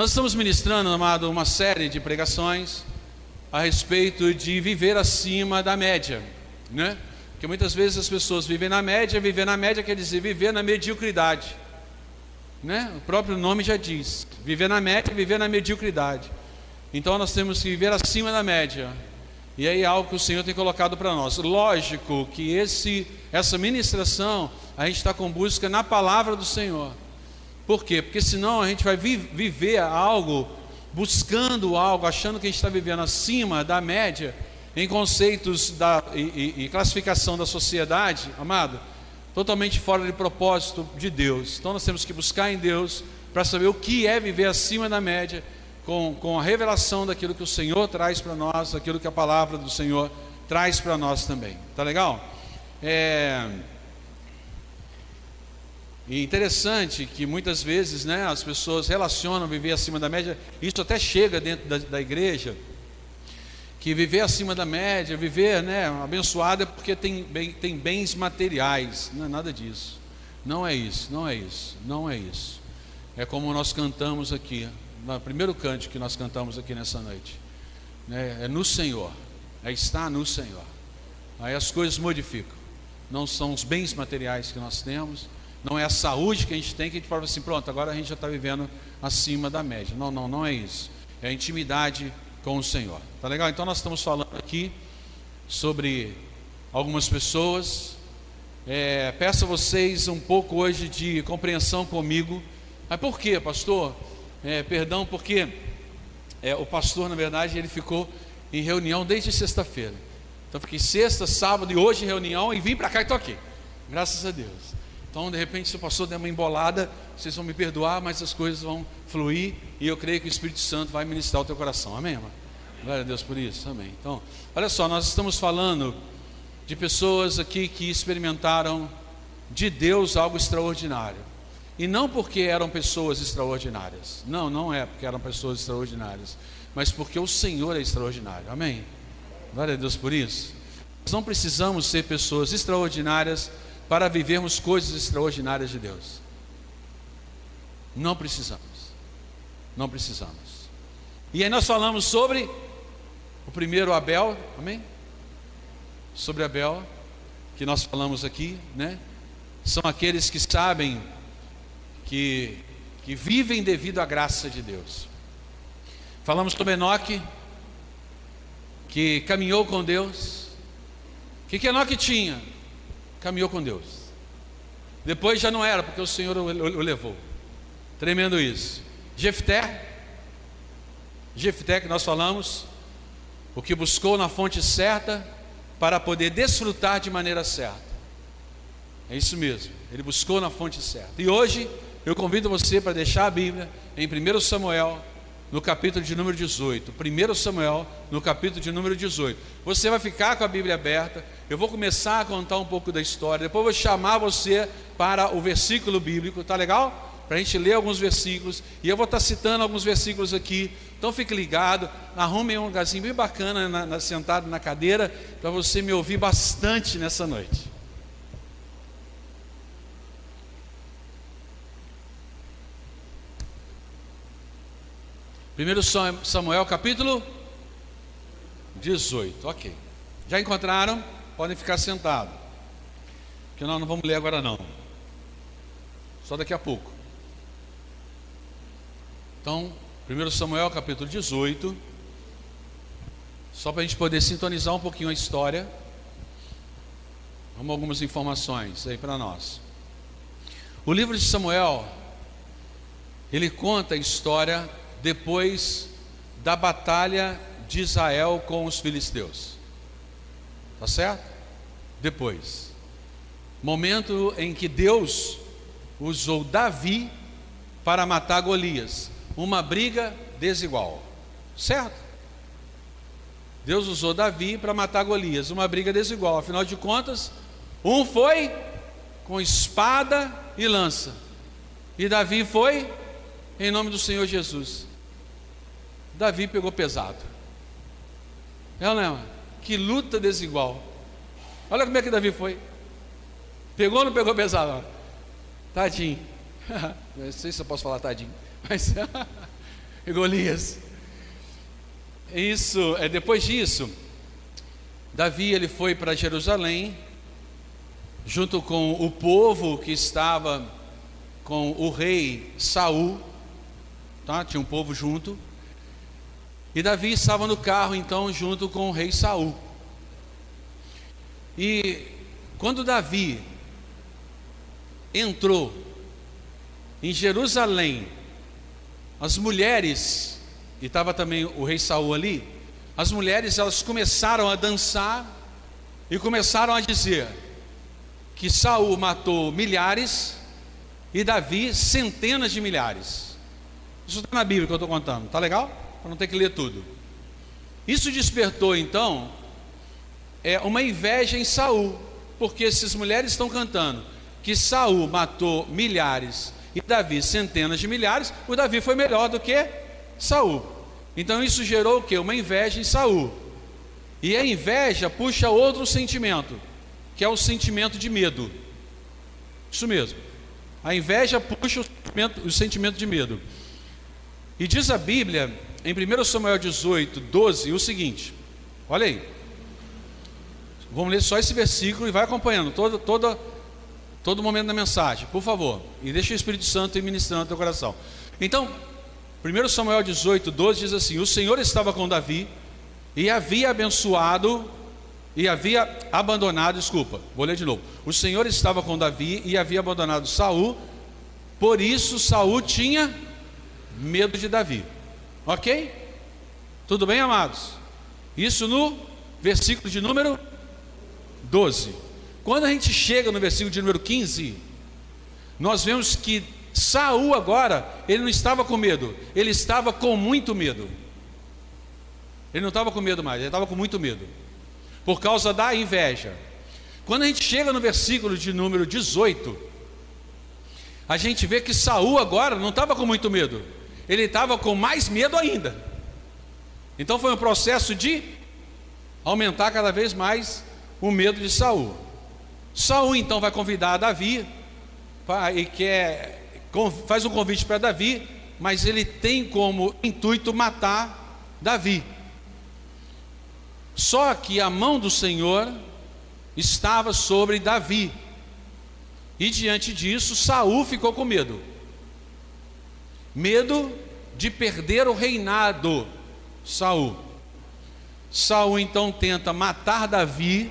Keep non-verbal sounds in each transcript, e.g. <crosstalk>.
Nós estamos ministrando, amado, uma série de pregações a respeito de viver acima da média, né? Porque muitas vezes as pessoas vivem na média, viver na média quer dizer viver na mediocridade, né? O próprio nome já diz, viver na média, viver na mediocridade. Então nós temos que viver acima da média. E aí é algo que o Senhor tem colocado para nós. Lógico que esse, essa ministração a gente está com busca na palavra do Senhor. Por quê? Porque senão a gente vai vi viver algo, buscando algo, achando que a gente está vivendo acima da média, em conceitos da, e, e, e classificação da sociedade, amado, totalmente fora de propósito de Deus. Então nós temos que buscar em Deus para saber o que é viver acima da média com, com a revelação daquilo que o Senhor traz para nós, daquilo que a palavra do Senhor traz para nós também. Tá legal? É... E interessante que muitas vezes né, as pessoas relacionam viver acima da média, isso até chega dentro da, da igreja, que viver acima da média, viver né, abençoado é porque tem, bem, tem bens materiais, não é nada disso. Não é isso, não é isso, não é isso. É como nós cantamos aqui, no primeiro cântico que nós cantamos aqui nessa noite. Né? É no Senhor, é estar no Senhor. Aí as coisas modificam. Não são os bens materiais que nós temos, não é a saúde que a gente tem que a gente fala assim, pronto, agora a gente já está vivendo acima da média. Não, não, não é isso. É a intimidade com o Senhor. Tá legal? Então nós estamos falando aqui sobre algumas pessoas. É, peço a vocês um pouco hoje de compreensão comigo. Mas por quê, pastor? é, perdão, porque é, o pastor, na verdade, ele ficou em reunião desde sexta-feira. Então, fiquei sexta, sábado e hoje em reunião e vim para cá e estou aqui. Graças a Deus. Então, de repente, se o pastor der uma embolada, vocês vão me perdoar, mas as coisas vão fluir e eu creio que o Espírito Santo vai ministrar o teu coração. Amém, irmão? Glória a Deus por isso. Amém. Então, olha só, nós estamos falando de pessoas aqui que experimentaram de Deus algo extraordinário. E não porque eram pessoas extraordinárias. Não, não é porque eram pessoas extraordinárias. Mas porque o Senhor é extraordinário. Amém? Glória a Deus por isso. Nós não precisamos ser pessoas extraordinárias para vivermos coisas extraordinárias de Deus. Não precisamos. Não precisamos. E aí nós falamos sobre o primeiro Abel, amém? Sobre Abel, que nós falamos aqui, né? São aqueles que sabem que, que vivem devido à graça de Deus. Falamos sobre Enoque, que caminhou com Deus. O que, que Enoque tinha? Caminhou com Deus. Depois já não era, porque o Senhor o, levou. Tremendo isso. Jefté, Jefté que nós falamos, o que buscou na fonte certa para poder desfrutar de maneira certa. É isso mesmo, ele buscou na fonte certa. E hoje eu convido você para deixar a Bíblia em 1 Samuel, no capítulo de número 18. 1 Samuel, no capítulo de número 18. Você vai ficar com a Bíblia aberta. Eu vou começar a contar um pouco da história. Depois vou chamar você para o versículo bíblico. Tá legal? Para a gente ler alguns versículos. E eu vou estar citando alguns versículos aqui. Então fique ligado. Arrume um lugarzinho bem bacana na, na, sentado na cadeira. Para você me ouvir bastante nessa noite. 1 Samuel capítulo 18, ok. Já encontraram? Podem ficar sentados. Que nós não vamos ler agora não. Só daqui a pouco. Então, 1 Samuel capítulo 18. Só para a gente poder sintonizar um pouquinho a história. Vamos algumas informações aí para nós. O livro de Samuel, ele conta a história depois da batalha de Israel com os filisteus. Tá certo? Depois. Momento em que Deus usou Davi para matar Golias. Uma briga desigual. Certo? Deus usou Davi para matar Golias, uma briga desigual. Afinal de contas, um foi com espada e lança, e Davi foi em nome do Senhor Jesus. Davi pegou pesado. É não é? Que luta desigual. Olha como é que Davi foi. Pegou ou não pegou pesado? Tadinho. <laughs> Não sei se eu posso falar tadinho. Mas <laughs> Golias. Isso, é depois disso, Davi ele foi para Jerusalém junto com o povo que estava com o rei Saul, tá? Tinha um povo junto. E Davi estava no carro então junto com o rei Saul. E quando Davi entrou em Jerusalém, as mulheres, e estava também o rei Saul ali, as mulheres elas começaram a dançar e começaram a dizer que Saul matou milhares e Davi centenas de milhares. Isso está na Bíblia que eu estou contando, tá legal? Para não ter que ler tudo. Isso despertou então é uma inveja em Saul, porque essas mulheres estão cantando que Saul matou milhares e Davi centenas de milhares, o Davi foi melhor do que Saul. Então isso gerou o que? Uma inveja em Saul. E a inveja puxa outro sentimento, que é o sentimento de medo. Isso mesmo. A inveja puxa o sentimento, o sentimento de medo. E diz a Bíblia, em 1 Samuel 18, 12, o seguinte: olha aí. Vamos ler só esse versículo e vai acompanhando todo, todo, todo momento da mensagem, por favor. E deixa o Espírito Santo ir ministrando no teu coração. Então, 1 Samuel 18, 12 diz assim: O Senhor estava com Davi e havia abençoado e havia abandonado, desculpa, vou ler de novo. O Senhor estava com Davi e havia abandonado Saul, por isso Saul tinha medo de Davi. Ok? Tudo bem, amados? Isso no versículo de número 12. Quando a gente chega no versículo de número 15, nós vemos que Saul agora, ele não estava com medo, ele estava com muito medo. Ele não estava com medo mais, ele estava com muito medo. Por causa da inveja. Quando a gente chega no versículo de número 18, a gente vê que Saul agora não estava com muito medo, ele estava com mais medo ainda. Então foi um processo de aumentar cada vez mais o medo de Saul. Saul então vai convidar Davi e quer, faz um convite para Davi, mas ele tem como intuito matar Davi. Só que a mão do Senhor estava sobre Davi. E diante disso, Saul ficou com medo. Medo de perder o reinado. Saul. Saul então tenta matar Davi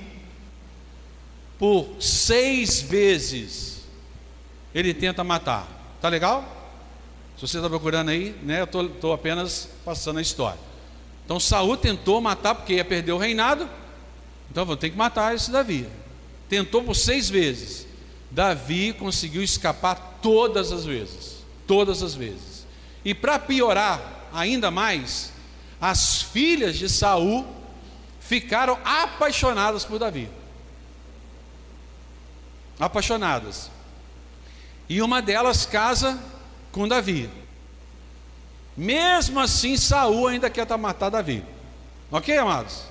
por seis vezes ele tenta matar. Tá legal? Se você está procurando aí, né? Eu estou apenas passando a história. Então Saul tentou matar porque ia perder o reinado. Então vou ter que matar esse Davi. Tentou por seis vezes. Davi conseguiu escapar todas as vezes. Todas as vezes. E para piorar ainda mais, as filhas de Saul ficaram apaixonadas por Davi apaixonadas. E uma delas casa com Davi. Mesmo assim, Saul ainda quer matar Davi. Ok, amados?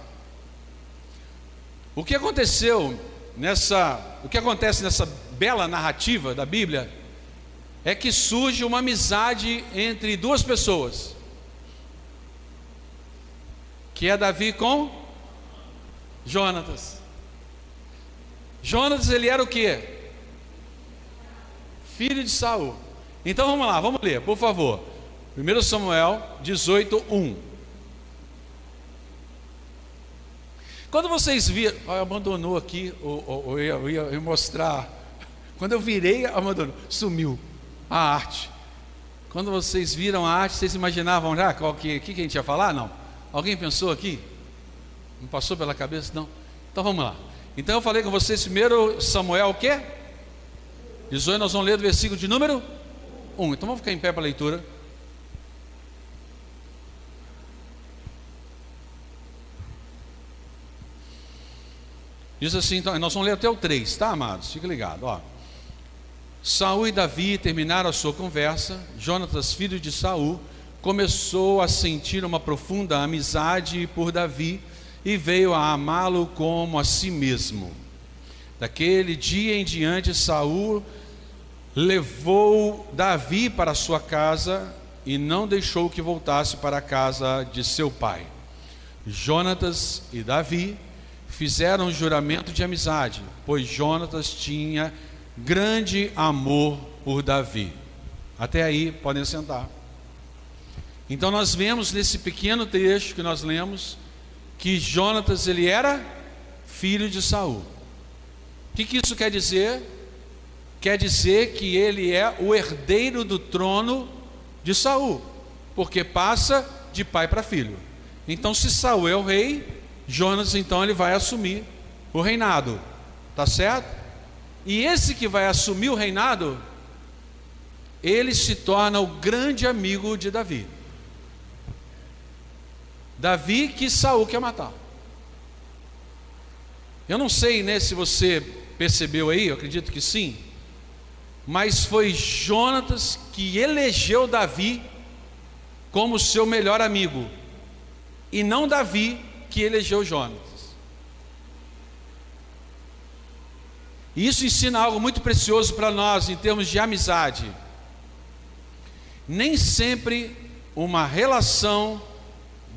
O que aconteceu nessa, o que acontece nessa bela narrativa da Bíblia é que surge uma amizade entre duas pessoas, que é Davi com Jonatas. Jonas ele era o que? Filho de Saul. Então vamos lá, vamos ler, por favor. 1 Samuel 18, 1. Quando vocês viram, abandonou aqui, eu, ia, eu ia mostrar. Quando eu virei, abandonou, sumiu a arte. Quando vocês viram a arte, vocês imaginavam já qual que, que, que a gente ia falar? Não. Alguém pensou aqui? Não passou pela cabeça? Não. Então vamos lá. Então eu falei com vocês primeiro Samuel o quê? 18, nós vamos ler do versículo de número 1. Então vamos ficar em pé para a leitura. Diz assim, então, nós vamos ler até o 3, tá, amados? Fique ligado, ó. Saul e Davi terminaram a sua conversa. Jonatas, filho de Saul, começou a sentir uma profunda amizade por Davi e veio a amá-lo como a si mesmo. Daquele dia em diante, Saul levou Davi para sua casa e não deixou que voltasse para a casa de seu pai. Jonatas e Davi fizeram um juramento de amizade, pois Jonatas tinha grande amor por Davi. Até aí, podem sentar. Então nós vemos nesse pequeno texto que nós lemos que Jonatas ele era filho de Saul. O que, que isso quer dizer? Quer dizer que ele é o herdeiro do trono de Saul, porque passa de pai para filho. Então, se Saul é o rei, Jonas então ele vai assumir o reinado, tá certo? E esse que vai assumir o reinado, ele se torna o grande amigo de Davi. Davi que Saul quer matar. Eu não sei, né, se você percebeu aí, eu acredito que sim, mas foi Jonatas que elegeu Davi como seu melhor amigo, e não Davi que elegeu Jonatas. E isso ensina algo muito precioso para nós em termos de amizade. Nem sempre uma relação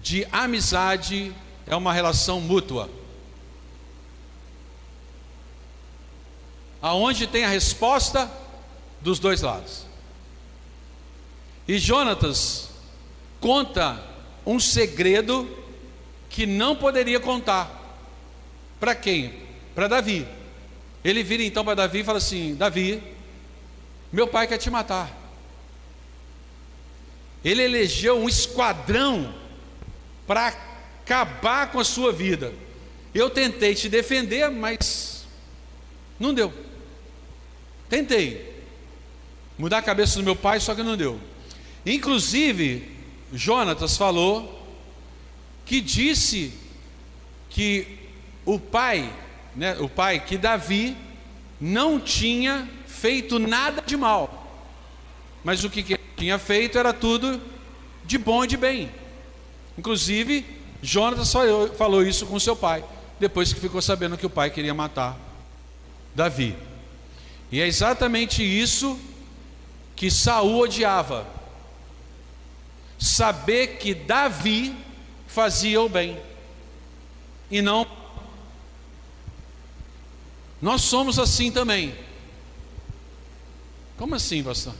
de amizade é uma relação mútua. Aonde tem a resposta dos dois lados. E Jonatas conta um segredo que não poderia contar. Para quem? Para Davi. Ele vira então para Davi e fala assim: Davi, meu pai quer te matar. Ele elegeu um esquadrão para acabar com a sua vida. Eu tentei te defender, mas não deu. Tentei mudar a cabeça do meu pai, só que não deu. Inclusive, Jonatas falou que disse que o pai, né, o pai que Davi não tinha feito nada de mal. Mas o que, ele tinha feito era tudo de bom e de bem. Inclusive, Jonatas falou isso com seu pai, depois que ficou sabendo que o pai queria matar Davi. E é exatamente isso que Saul odiava. Saber que Davi fazia o bem e não nós somos assim também. Como assim, pastor?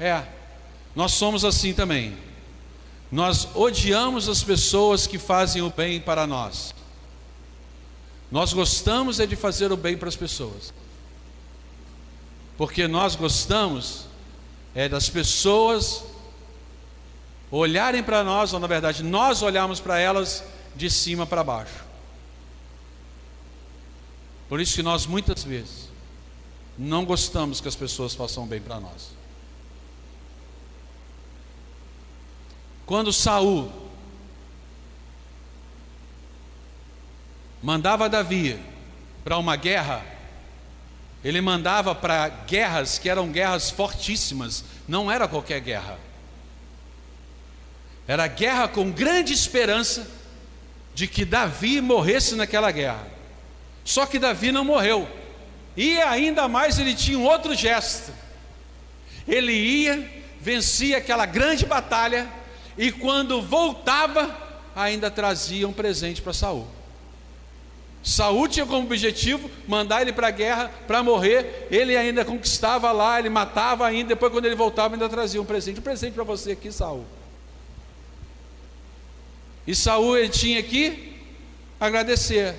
É, nós somos assim também. Nós odiamos as pessoas que fazem o bem para nós. Nós gostamos é de fazer o bem para as pessoas. Porque nós gostamos é das pessoas olharem para nós, ou na verdade, nós olharmos para elas de cima para baixo. Por isso que nós muitas vezes não gostamos que as pessoas façam bem para nós. Quando Saul mandava Davi para uma guerra, ele mandava para guerras que eram guerras fortíssimas, não era qualquer guerra. Era guerra com grande esperança de que Davi morresse naquela guerra. Só que Davi não morreu. E ainda mais ele tinha um outro gesto. Ele ia, vencia aquela grande batalha e quando voltava, ainda trazia um presente para Saul. Saul tinha como objetivo mandar ele para a guerra para morrer. Ele ainda conquistava lá, ele matava ainda. Depois, quando ele voltava, ainda trazia um presente. Um presente para você aqui, Saul. E Saul ele tinha que agradecer.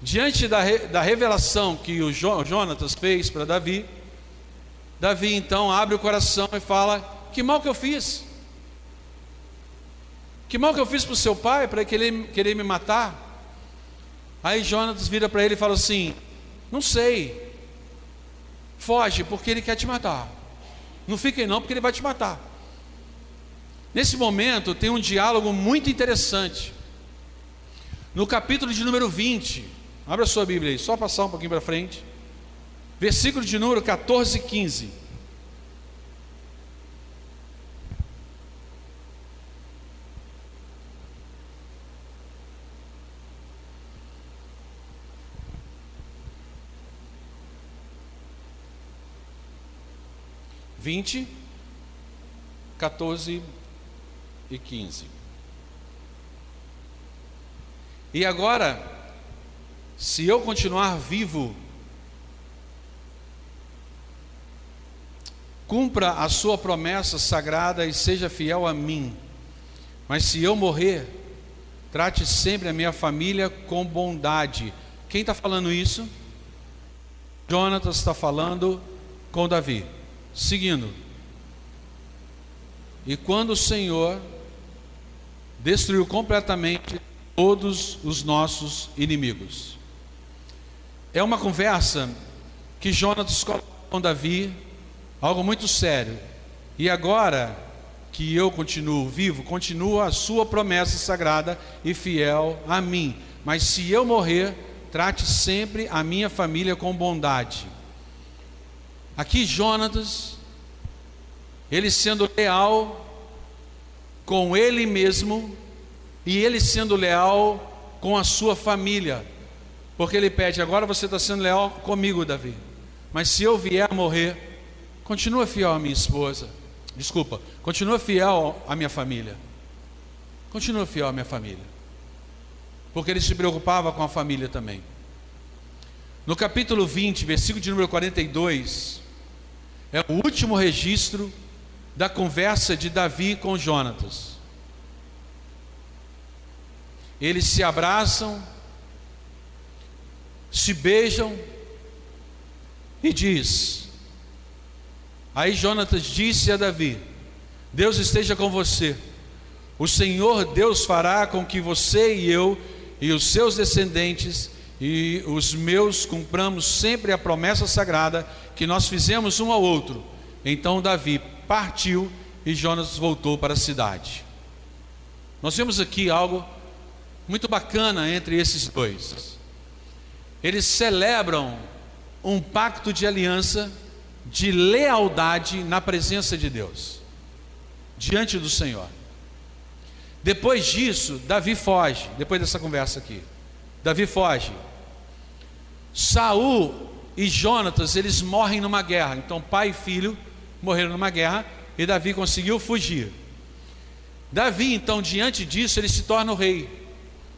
Diante da, da revelação que o Jonatas fez para Davi, Davi então abre o coração e fala: que mal que eu fiz? Que mal que eu fiz para o seu pai para ele querer me matar? Aí Jonas vira para ele e fala assim: Não sei, foge porque ele quer te matar. Não fiquem não, porque ele vai te matar. Nesse momento tem um diálogo muito interessante. No capítulo de número 20, abra sua Bíblia aí, só passar um pouquinho para frente. Versículo de número 14 e 15. Vinte 14 e 15. E agora, se eu continuar vivo, cumpra a sua promessa sagrada e seja fiel a mim. Mas se eu morrer, trate sempre a minha família com bondade. Quem está falando isso? Jonatas está falando com Davi. Seguindo. E quando o Senhor destruiu completamente todos os nossos inimigos. É uma conversa que Jonatas coloca com Davi, algo muito sério. E agora que eu continuo vivo, continua a sua promessa sagrada e fiel a mim. Mas se eu morrer, trate sempre a minha família com bondade. Aqui Jonatas, ele sendo leal com ele mesmo e ele sendo leal com a sua família, porque ele pede: agora você está sendo leal comigo, Davi, mas se eu vier a morrer, continua fiel à minha esposa, desculpa, continua fiel à minha família, continua fiel à minha família. Porque ele se preocupava com a família também. No capítulo 20, versículo de número 42, é o último registro da conversa de Davi com Jonatas. Eles se abraçam, se beijam e diz: Aí Jonatas disse a Davi: Deus esteja com você. O Senhor Deus fará com que você e eu e os seus descendentes e os meus cumpramos sempre a promessa sagrada que nós fizemos um ao outro. Então Davi partiu e Jonas voltou para a cidade. Nós vemos aqui algo muito bacana entre esses dois. Eles celebram um pacto de aliança de lealdade na presença de Deus, diante do Senhor. Depois disso, Davi foge, depois dessa conversa aqui. Davi foge. Saul e Jonatas, eles morrem numa guerra. Então, pai e filho morreram numa guerra e Davi conseguiu fugir. Davi, então, diante disso, ele se torna o rei.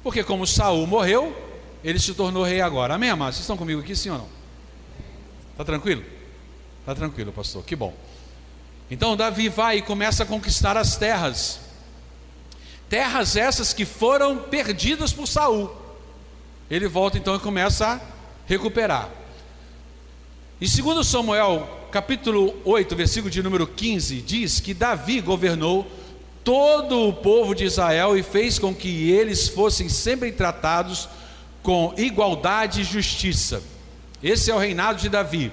Porque como Saul morreu, ele se tornou rei agora. Amém, amados? Vocês estão comigo aqui, sim ou não? Está tranquilo? Está tranquilo, pastor. Que bom. Então Davi vai e começa a conquistar as terras Terras essas que foram perdidas por Saul. Ele volta então e começa a recuperar. Em 2 Samuel, capítulo 8, versículo de número 15, diz que Davi governou todo o povo de Israel e fez com que eles fossem sempre tratados com igualdade e justiça. Esse é o reinado de Davi.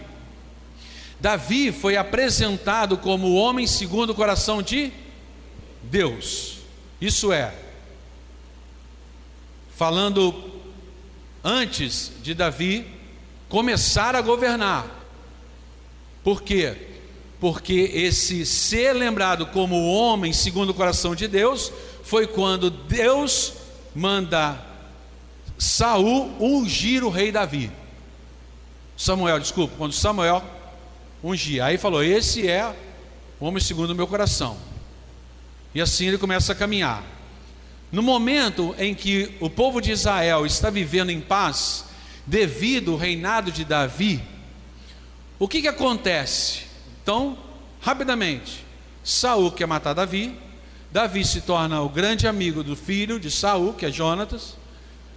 Davi foi apresentado como o homem segundo o coração de Deus. Isso é, falando antes de Davi começar a governar. Por quê? Porque esse ser lembrado como homem segundo o coração de Deus foi quando Deus manda Saul ungir o rei Davi. Samuel, desculpa, quando Samuel ungir, aí falou: Esse é o homem segundo o meu coração. E assim ele começa a caminhar. No momento em que o povo de Israel está vivendo em paz, devido ao reinado de Davi, o que, que acontece? Então, rapidamente, Saul quer matar Davi, Davi se torna o grande amigo do filho de Saul, que é Jonatas.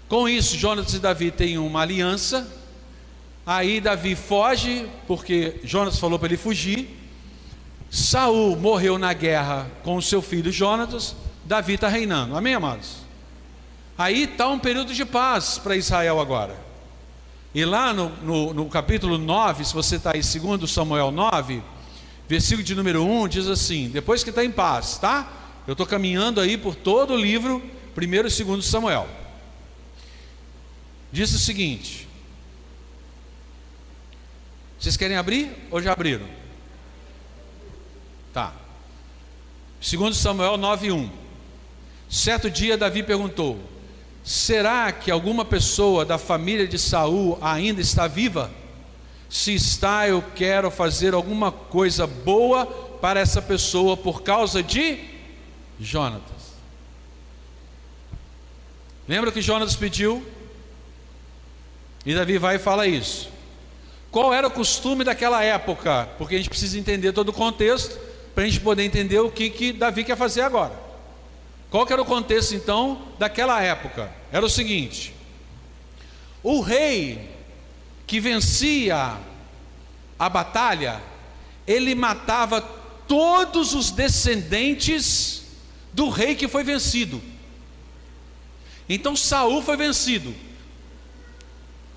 Com isso, Jonatas e Davi têm uma aliança. Aí Davi foge, porque Jonatas falou para ele fugir. Saul morreu na guerra com o seu filho Jonatas, Davi está reinando. Amém, amados? Aí está um período de paz para Israel agora. E lá no, no, no capítulo 9, se você está aí, segundo Samuel 9, versículo de número 1, diz assim: depois que está em paz, tá? Eu estou caminhando aí por todo o livro, primeiro e segundo Samuel. Diz o seguinte: vocês querem abrir ou já abriram? Tá. Segundo Samuel 9:1. Certo dia Davi perguntou: Será que alguma pessoa da família de Saul ainda está viva? Se está, eu quero fazer alguma coisa boa para essa pessoa por causa de Jonatas. Lembra que Jonas pediu? E Davi vai e fala isso. Qual era o costume daquela época? Porque a gente precisa entender todo o contexto para a gente poder entender o que, que Davi quer fazer agora. Qual que era o contexto então daquela época? Era o seguinte: o rei que vencia a batalha, ele matava todos os descendentes do rei que foi vencido. Então Saul foi vencido.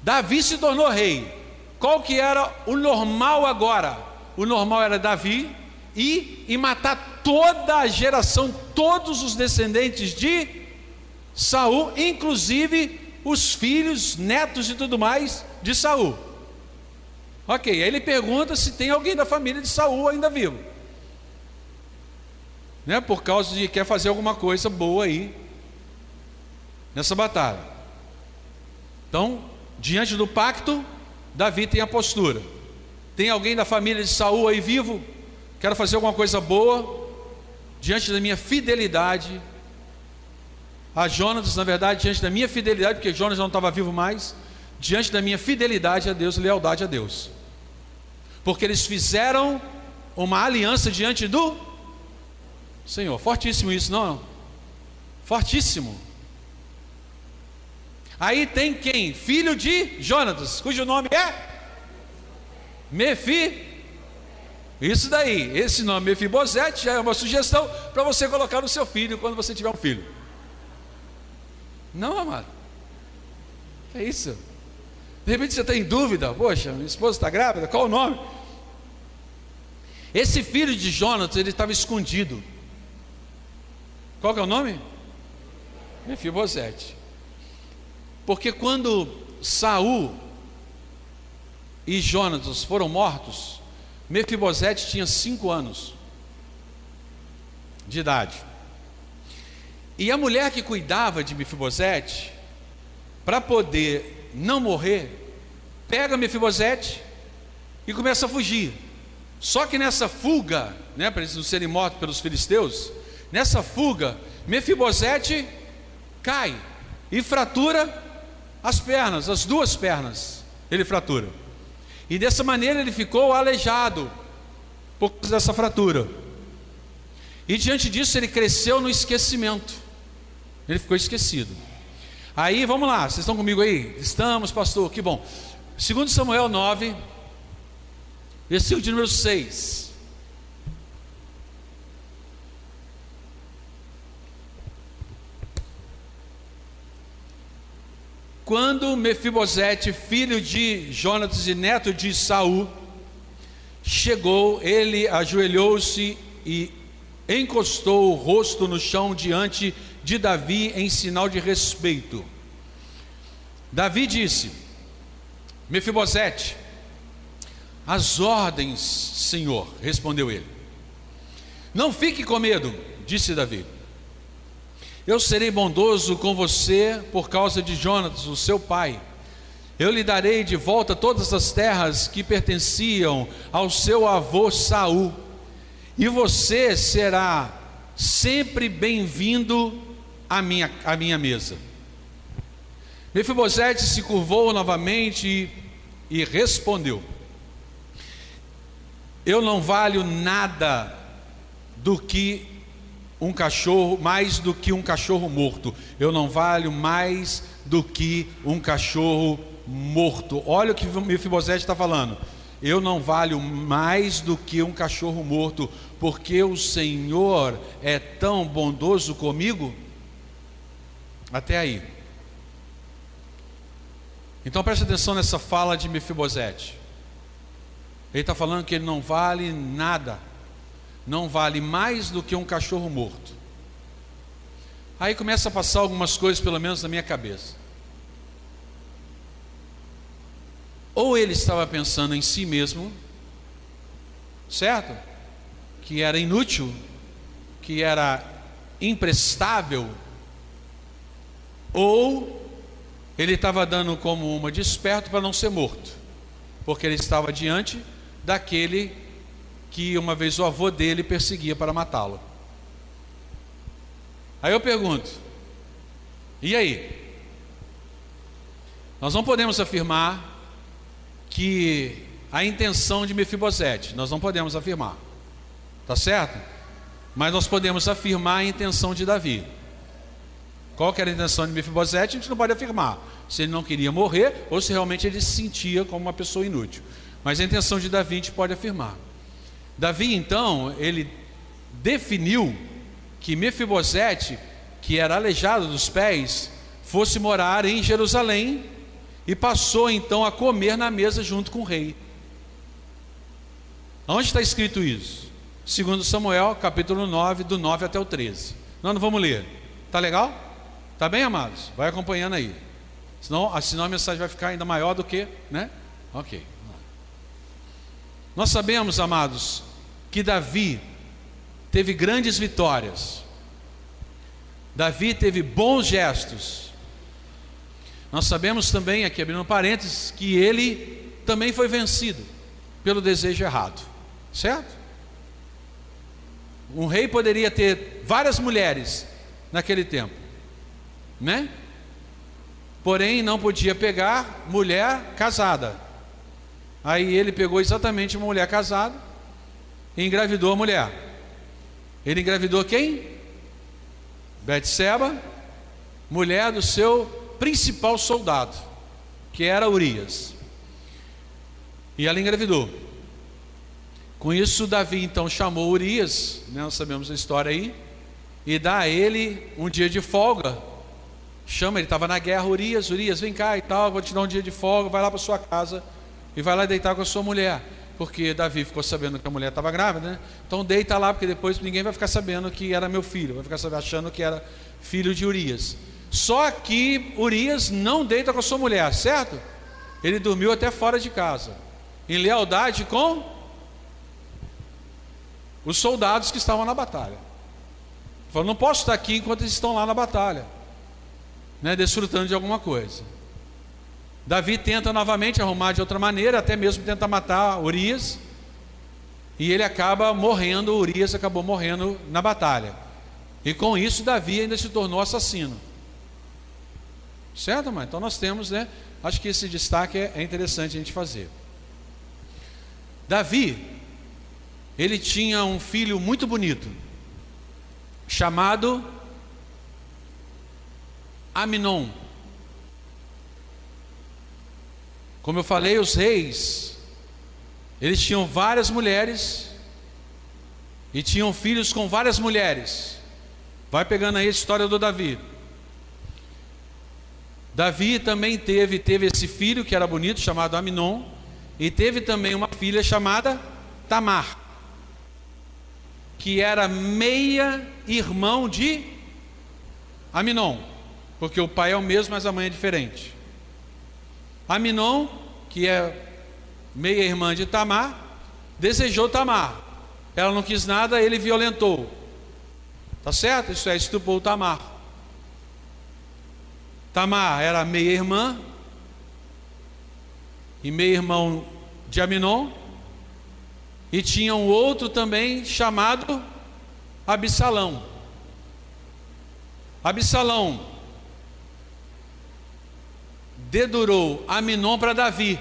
Davi se tornou rei. Qual que era o normal agora? O normal era Davi ir e matar toda a geração, todos os descendentes de Saul, inclusive os filhos, netos e tudo mais de Saul. Ok, aí ele pergunta se tem alguém da família de Saul ainda vivo. Né, por causa de quer fazer alguma coisa boa aí nessa batalha. Então, diante do pacto, Davi tem a postura. Tem alguém da família de Saul aí vivo? Quero fazer alguma coisa boa diante da minha fidelidade a Jonas, na verdade, diante da minha fidelidade, porque Jonas não estava vivo mais, diante da minha fidelidade a Deus, lealdade a Deus. Porque eles fizeram uma aliança diante do Senhor. Fortíssimo isso, não? Fortíssimo. Aí tem quem? Filho de Jonatas, cujo nome é Mefi. Isso daí, esse nome Mefibosete já é uma sugestão para você colocar no seu filho quando você tiver um filho. Não, amado. É isso. De repente você está em dúvida, poxa, minha esposa está grávida, qual o nome? Esse filho de Jonatas, ele estava escondido. Qual que é o nome? Mefibosete. Porque quando Saul e Jonatas foram mortos, Mefibosete tinha cinco anos de idade. E a mulher que cuidava de Mefibosete, para poder não morrer, pega Mefibosete e começa a fugir. Só que nessa fuga, né, para eles não serem mortos pelos filisteus, nessa fuga, Mefibosete cai e fratura as pernas, as duas pernas, ele fratura. E dessa maneira ele ficou aleijado por causa dessa fratura. E diante disso ele cresceu no esquecimento. Ele ficou esquecido. Aí vamos lá, vocês estão comigo aí? Estamos, pastor, que bom. Segundo Samuel 9, versículo de número 6. Quando Mefibosete, filho de Jonatas e neto de Saul, chegou, ele ajoelhou-se e encostou o rosto no chão diante de Davi em sinal de respeito. Davi disse: Mefibosete, as ordens, Senhor, respondeu ele. Não fique com medo, disse Davi. Eu serei bondoso com você por causa de Jonas, o seu pai. Eu lhe darei de volta todas as terras que pertenciam ao seu avô Saul, e você será sempre bem-vindo à minha, à minha mesa. Mefibosete se curvou novamente e, e respondeu: Eu não valho nada do que um cachorro, mais do que um cachorro morto. Eu não valho mais do que um cachorro morto. Olha o que Mefibosete está falando. Eu não valho mais do que um cachorro morto, porque o Senhor é tão bondoso comigo. Até aí. Então preste atenção nessa fala de Mefibosete. Ele está falando que ele não vale nada não vale mais do que um cachorro morto. Aí começa a passar algumas coisas, pelo menos na minha cabeça. Ou ele estava pensando em si mesmo, certo? Que era inútil, que era imprestável, ou ele estava dando como uma desperto para não ser morto, porque ele estava diante daquele que uma vez o avô dele perseguia para matá-lo. Aí eu pergunto: e aí? Nós não podemos afirmar que a intenção de Mefibosete, nós não podemos afirmar, tá certo? Mas nós podemos afirmar a intenção de Davi. Qual era a intenção de Mefibosete? A gente não pode afirmar se ele não queria morrer ou se realmente ele se sentia como uma pessoa inútil. Mas a intenção de Davi a gente pode afirmar. Davi, então, ele definiu que Mefibosete, que era aleijado dos pés, fosse morar em Jerusalém e passou então a comer na mesa junto com o rei. Onde está escrito isso? Segundo Samuel, capítulo 9, do 9 até o 13. Nós não vamos ler. Tá legal? Tá bem, amados? Vai acompanhando aí. Senão, senão a mensagem vai ficar ainda maior do que, né? Ok. Nós sabemos, amados, que Davi teve grandes vitórias. Davi teve bons gestos. Nós sabemos também, aqui abrindo parênteses, que ele também foi vencido pelo desejo errado. Certo? Um rei poderia ter várias mulheres naquele tempo, né? Porém, não podia pegar mulher casada. Aí ele pegou exatamente uma mulher casada engravidou a mulher. Ele engravidou quem? Betseba, mulher do seu principal soldado, que era Urias. E ela engravidou. Com isso, Davi então chamou Urias, né, nós sabemos a história aí, e dá a ele um dia de folga. Chama, ele estava na guerra, Urias, Urias, vem cá e tal, vou te dar um dia de folga, vai lá para sua casa e vai lá deitar com a sua mulher. Porque Davi ficou sabendo que a mulher estava grávida, né? Então deita lá, porque depois ninguém vai ficar sabendo que era meu filho, vai ficar achando que era filho de Urias. Só que Urias não deita com a sua mulher, certo? Ele dormiu até fora de casa, em lealdade com os soldados que estavam na batalha. Falou, não posso estar aqui enquanto eles estão lá na batalha, né, desfrutando de alguma coisa. Davi tenta novamente arrumar de outra maneira, até mesmo tenta matar Urias, e ele acaba morrendo, Urias acabou morrendo na batalha. E com isso Davi ainda se tornou assassino. Certo, mãe? Então nós temos, né? Acho que esse destaque é, é interessante a gente fazer. Davi, ele tinha um filho muito bonito, chamado Aminon. Como eu falei, os reis, eles tinham várias mulheres e tinham filhos com várias mulheres. Vai pegando aí a história do Davi. Davi também teve, teve esse filho que era bonito, chamado Aminon, e teve também uma filha chamada Tamar que era meia irmão de Aminon, porque o pai é o mesmo, mas a mãe é diferente. Aminon, que é meia irmã de Tamar, desejou Tamar. Ela não quis nada, ele violentou. Tá certo? Isso é estupou Tamar. Tamar era meia irmã e meio irmão de Aminon, e tinha um outro também chamado Absalão. Absalão dedurou Aminon para Davi,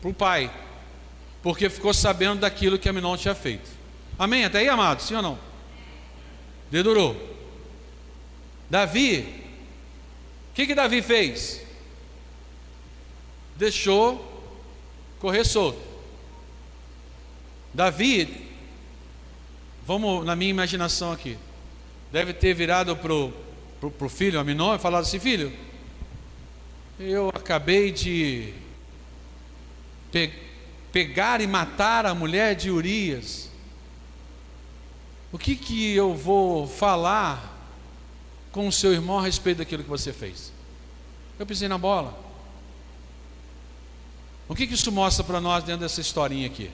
para o pai, porque ficou sabendo daquilo que Aminon tinha feito. Amém? Até aí, amado? Sim ou não? Dedurou. Davi, o que, que Davi fez? Deixou correr solto. Davi, vamos na minha imaginação aqui, deve ter virado para o filho Aminon e falado assim: Filho, eu acabei de pe pegar e matar a mulher de Urias. O que, que eu vou falar com o seu irmão a respeito daquilo que você fez? Eu pisei na bola. O que, que isso mostra para nós dentro dessa historinha aqui?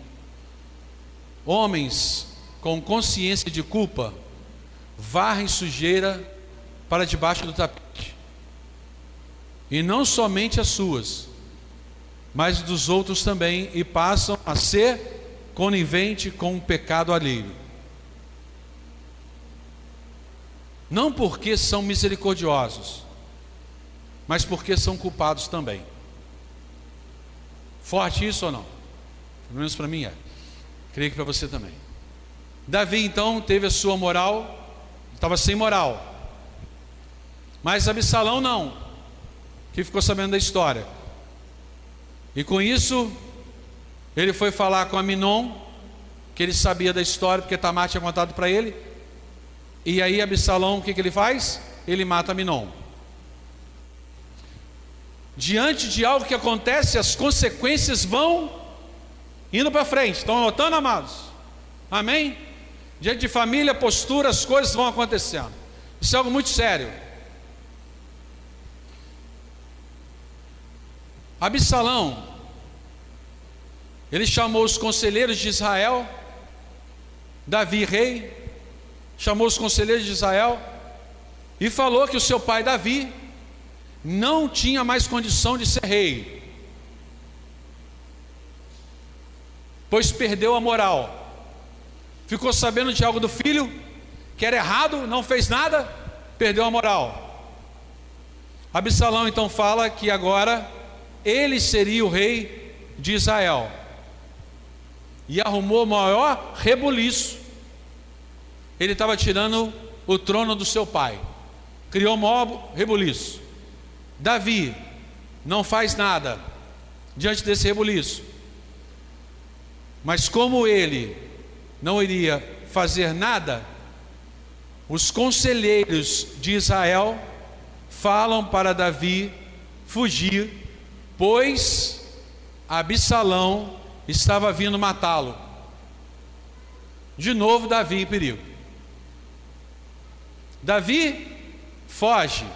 Homens com consciência de culpa varrem sujeira para debaixo do tapete. E não somente as suas, mas dos outros também, e passam a ser conivente com o pecado alheio. Não porque são misericordiosos, mas porque são culpados também. Forte isso ou não? Pelo menos para mim é. Creio que para você também. Davi então teve a sua moral, estava sem moral. Mas Absalão não, que ficou sabendo da história. E com isso, ele foi falar com Aminon, que ele sabia da história, porque Tamar tinha contado para ele. E aí Absalão, o que, que ele faz? Ele mata Aminon. Diante de algo que acontece, as consequências vão indo para frente. Estão notando, amados? Amém? Diante de família, postura, as coisas vão acontecendo. Isso é algo muito sério. Absalão, ele chamou os conselheiros de Israel, Davi, rei, chamou os conselheiros de Israel e falou que o seu pai Davi não tinha mais condição de ser rei, pois perdeu a moral. Ficou sabendo de algo do filho, que era errado, não fez nada, perdeu a moral. Absalão então fala que agora ele seria o rei de Israel. E arrumou o maior rebuliço. Ele estava tirando o trono do seu pai. Criou o maior rebuliço. Davi não faz nada diante desse rebuliço. Mas como ele não iria fazer nada, os conselheiros de Israel falam para Davi fugir pois Absalão estava vindo matá-lo. De novo, Davi em perigo. Davi foge.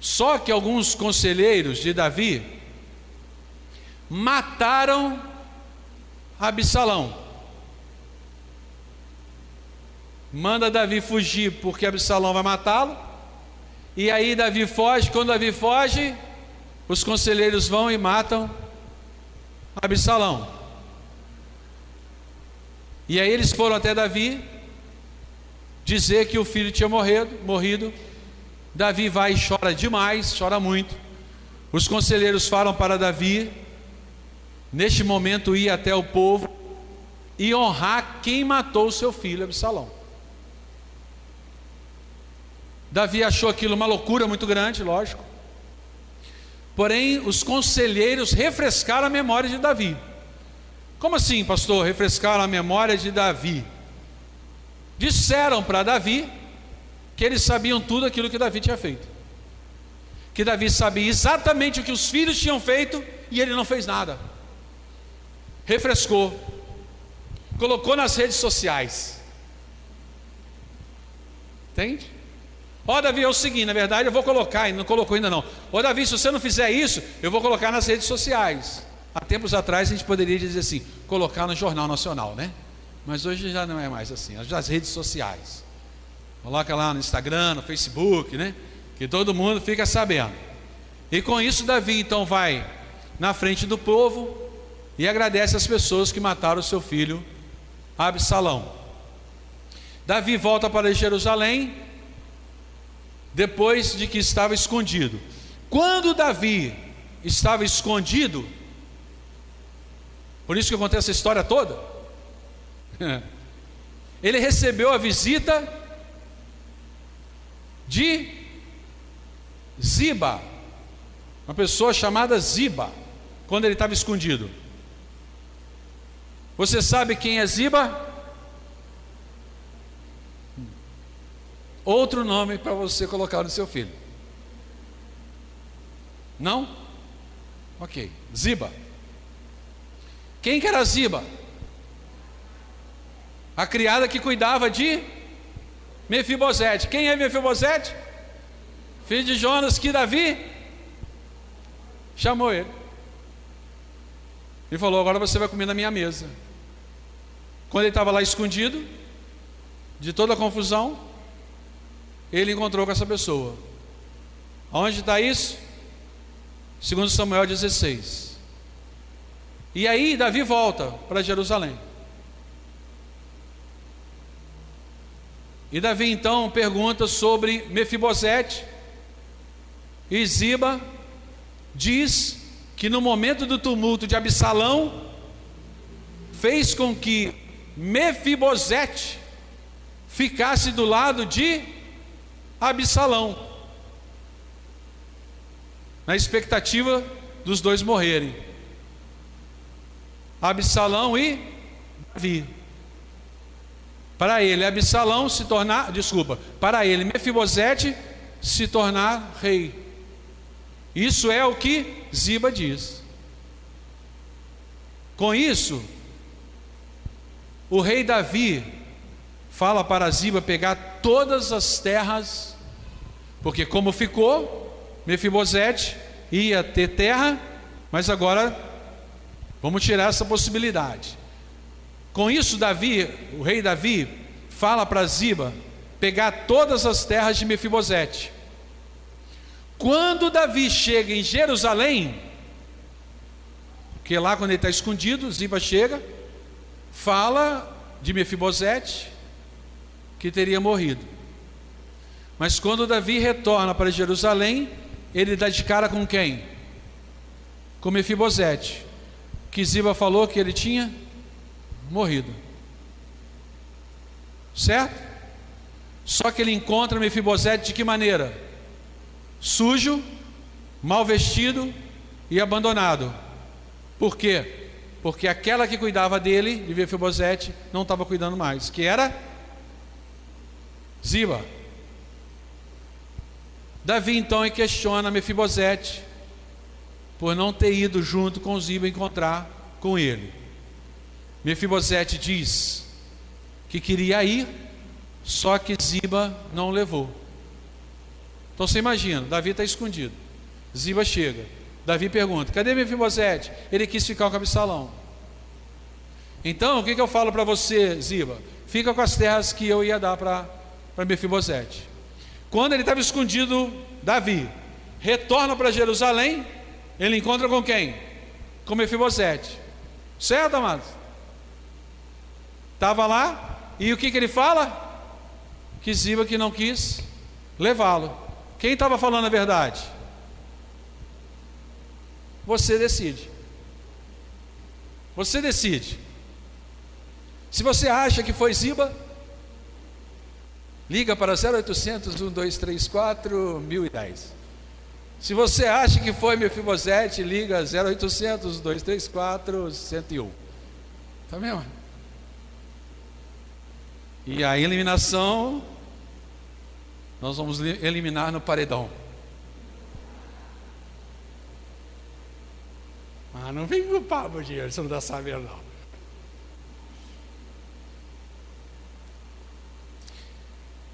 Só que alguns conselheiros de Davi mataram Absalão. Manda Davi fugir porque Absalão vai matá-lo. E aí Davi foge, quando Davi foge, os conselheiros vão e matam Absalão. E aí eles foram até Davi dizer que o filho tinha morrido, morrido. Davi vai e chora demais, chora muito. Os conselheiros falam para Davi, neste momento ir até o povo e honrar quem matou o seu filho Absalão. Davi achou aquilo uma loucura muito grande, lógico. Porém, os conselheiros refrescaram a memória de Davi. Como assim, pastor? Refrescaram a memória de Davi. Disseram para Davi que eles sabiam tudo aquilo que Davi tinha feito. Que Davi sabia exatamente o que os filhos tinham feito e ele não fez nada. Refrescou. Colocou nas redes sociais. Entende? Ó, oh, Davi, é o seguinte, na verdade eu vou colocar, não colocou ainda não. Ó, oh, Davi, se você não fizer isso, eu vou colocar nas redes sociais. Há tempos atrás a gente poderia dizer assim, colocar no Jornal Nacional, né? Mas hoje já não é mais assim, as redes sociais. Coloca lá no Instagram, no Facebook, né? Que todo mundo fica sabendo. E com isso, Davi então vai na frente do povo e agradece as pessoas que mataram o seu filho Absalão. Davi volta para Jerusalém depois de que estava escondido. Quando Davi estava escondido, por isso que acontece essa história toda, <laughs> ele recebeu a visita de Ziba, uma pessoa chamada Ziba, quando ele estava escondido. Você sabe quem é Ziba? Outro nome para você colocar no seu filho. Não? Ok. Ziba. Quem que era Ziba? A criada que cuidava de Mefibosete. Quem é Mefibosete? Filho de Jonas que Davi chamou ele. E falou: Agora você vai comer na minha mesa. Quando ele estava lá escondido, de toda a confusão, ele encontrou com essa pessoa. Onde está isso? Segundo Samuel 16. E aí Davi volta para Jerusalém. E Davi então pergunta sobre Mefibosete. E Ziba diz que no momento do tumulto de Absalão, fez com que Mefibosete ficasse do lado de Absalão, na expectativa dos dois morrerem. Absalão e Davi. Para ele, Absalão se tornar, desculpa, para ele, Mefibosete se tornar rei. Isso é o que Ziba diz. Com isso, o rei Davi fala para Ziba pegar todas as terras, porque como ficou, Mefibosete ia ter terra, mas agora vamos tirar essa possibilidade. Com isso, Davi, o rei Davi, fala para Ziba pegar todas as terras de Mefibosete. Quando Davi chega em Jerusalém, porque lá quando ele está escondido, Ziba chega, fala de Mefibosete que teria morrido. Mas quando Davi retorna para Jerusalém, ele dá de cara com quem? Com Mefibosete, que Ziba falou que ele tinha morrido. Certo? Só que ele encontra Mefibosete de que maneira? Sujo, mal vestido e abandonado. Por quê? porque aquela que cuidava dele, de Mefibosete, não estava cuidando mais, que era Ziba. Davi então questiona Mefibosete por não ter ido junto com Ziba encontrar com ele. Mefibosete diz que queria ir, só que Ziba não levou. Então você imagina, Davi está escondido. Ziba chega. Davi pergunta: cadê Mefibosete? Ele quis ficar com Absalão. Então, o que, que eu falo para você, Ziba? Fica com as terras que eu ia dar para Mefibosete. Quando ele estava escondido, Davi retorna para Jerusalém, ele encontra com quem? Com Mefibosete. Certo, amados? Estava lá, e o que, que ele fala? Que Ziba que não quis levá-lo. Quem estava falando a verdade? Você decide. Você decide. Se você acha que foi Ziba, liga para 0800 1234 1010. Se você acha que foi Mefibosete, liga 0800 234 101. Tá mesmo? E a eliminação nós vamos eliminar no paredão. Ah, não vem culpar, meu dinheiro, você não está sabendo não.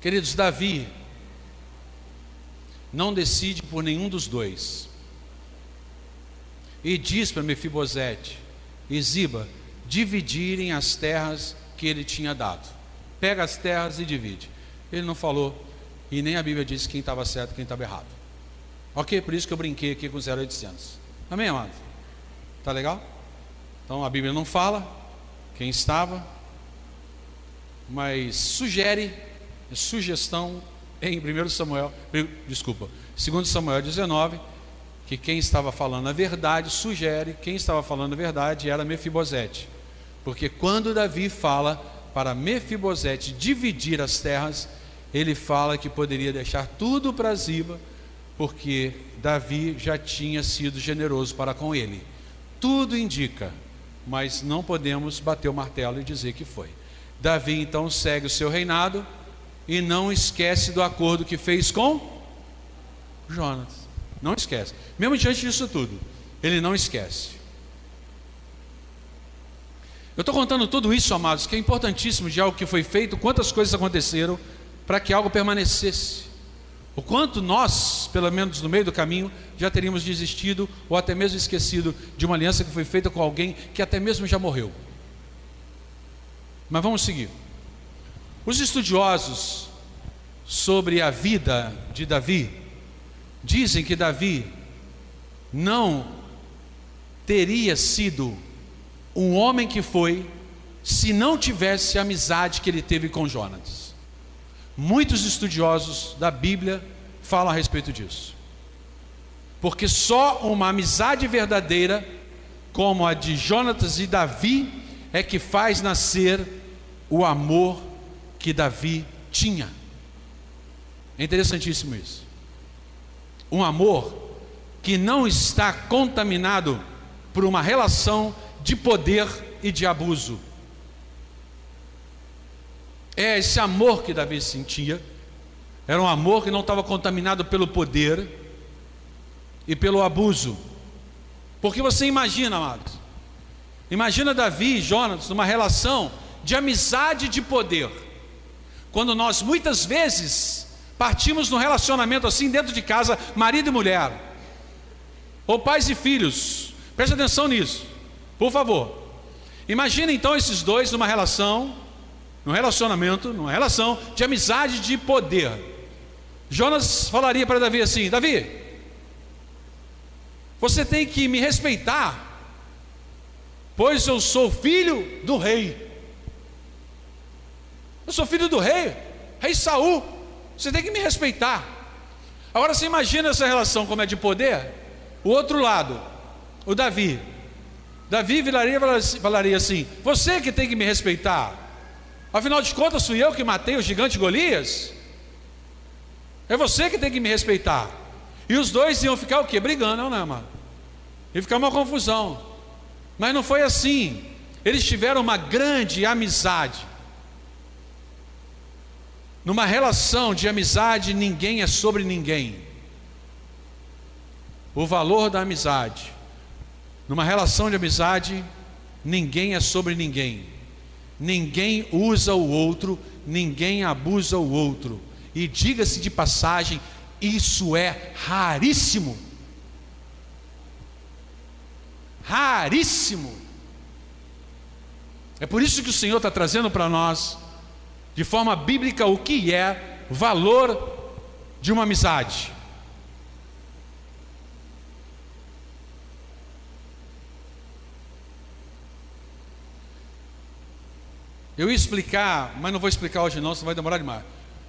Queridos, Davi não decide por nenhum dos dois. E diz para Mefibosete e Ziba dividirem as terras que ele tinha dado. Pega as terras e divide. Ele não falou, e nem a Bíblia diz quem estava certo e quem estava errado. Ok? Por isso que eu brinquei aqui com 0800. Amém, amado? Tá legal? Então a Bíblia não fala quem estava, mas sugere, sugestão em 1 Samuel, desculpa, 2 Samuel 19, que quem estava falando a verdade, sugere, quem estava falando a verdade era Mefibosete. Porque quando Davi fala para Mefibosete dividir as terras, ele fala que poderia deixar tudo para Ziba, porque Davi já tinha sido generoso para com ele. Tudo indica, mas não podemos bater o martelo e dizer que foi. Davi então segue o seu reinado e não esquece do acordo que fez com Jonas. Não esquece. Mesmo diante disso tudo, ele não esquece. Eu estou contando tudo isso, amados, que é importantíssimo de algo que foi feito, quantas coisas aconteceram para que algo permanecesse. O quanto nós, pelo menos no meio do caminho, já teríamos desistido ou até mesmo esquecido de uma aliança que foi feita com alguém que até mesmo já morreu. Mas vamos seguir. Os estudiosos sobre a vida de Davi dizem que Davi não teria sido um homem que foi se não tivesse a amizade que ele teve com Jonas. Muitos estudiosos da Bíblia falam a respeito disso. Porque só uma amizade verdadeira, como a de Jonatas e Davi, é que faz nascer o amor que Davi tinha. É interessantíssimo isso. Um amor que não está contaminado por uma relação de poder e de abuso. É esse amor que Davi sentia, era um amor que não estava contaminado pelo poder e pelo abuso. Porque você imagina, amados, imagina Davi e Jonas numa relação de amizade e de poder. Quando nós muitas vezes partimos num relacionamento assim dentro de casa, marido e mulher, ou pais e filhos, preste atenção nisso, por favor. Imagina então esses dois numa relação num relacionamento, numa relação de amizade, de poder. Jonas falaria para Davi assim: Davi, você tem que me respeitar, pois eu sou filho do rei. Eu sou filho do rei, rei Saul. Você tem que me respeitar. Agora você imagina essa relação como é de poder? O outro lado, o Davi. Davi viraria, falaria assim: Você que tem que me respeitar. Afinal de contas, fui eu que matei o gigante Golias? É você que tem que me respeitar. E os dois iam ficar o quê? Brigando, não, mano? Ia ficar uma confusão. Mas não foi assim. Eles tiveram uma grande amizade. Numa relação de amizade, ninguém é sobre ninguém. O valor da amizade. Numa relação de amizade, ninguém é sobre ninguém ninguém usa o outro, ninguém abusa o outro. E diga-se de passagem, isso é raríssimo. Raríssimo. É por isso que o Senhor está trazendo para nós, de forma bíblica, o que é valor de uma amizade. Eu ia explicar, mas não vou explicar hoje não, senão vai demorar demais.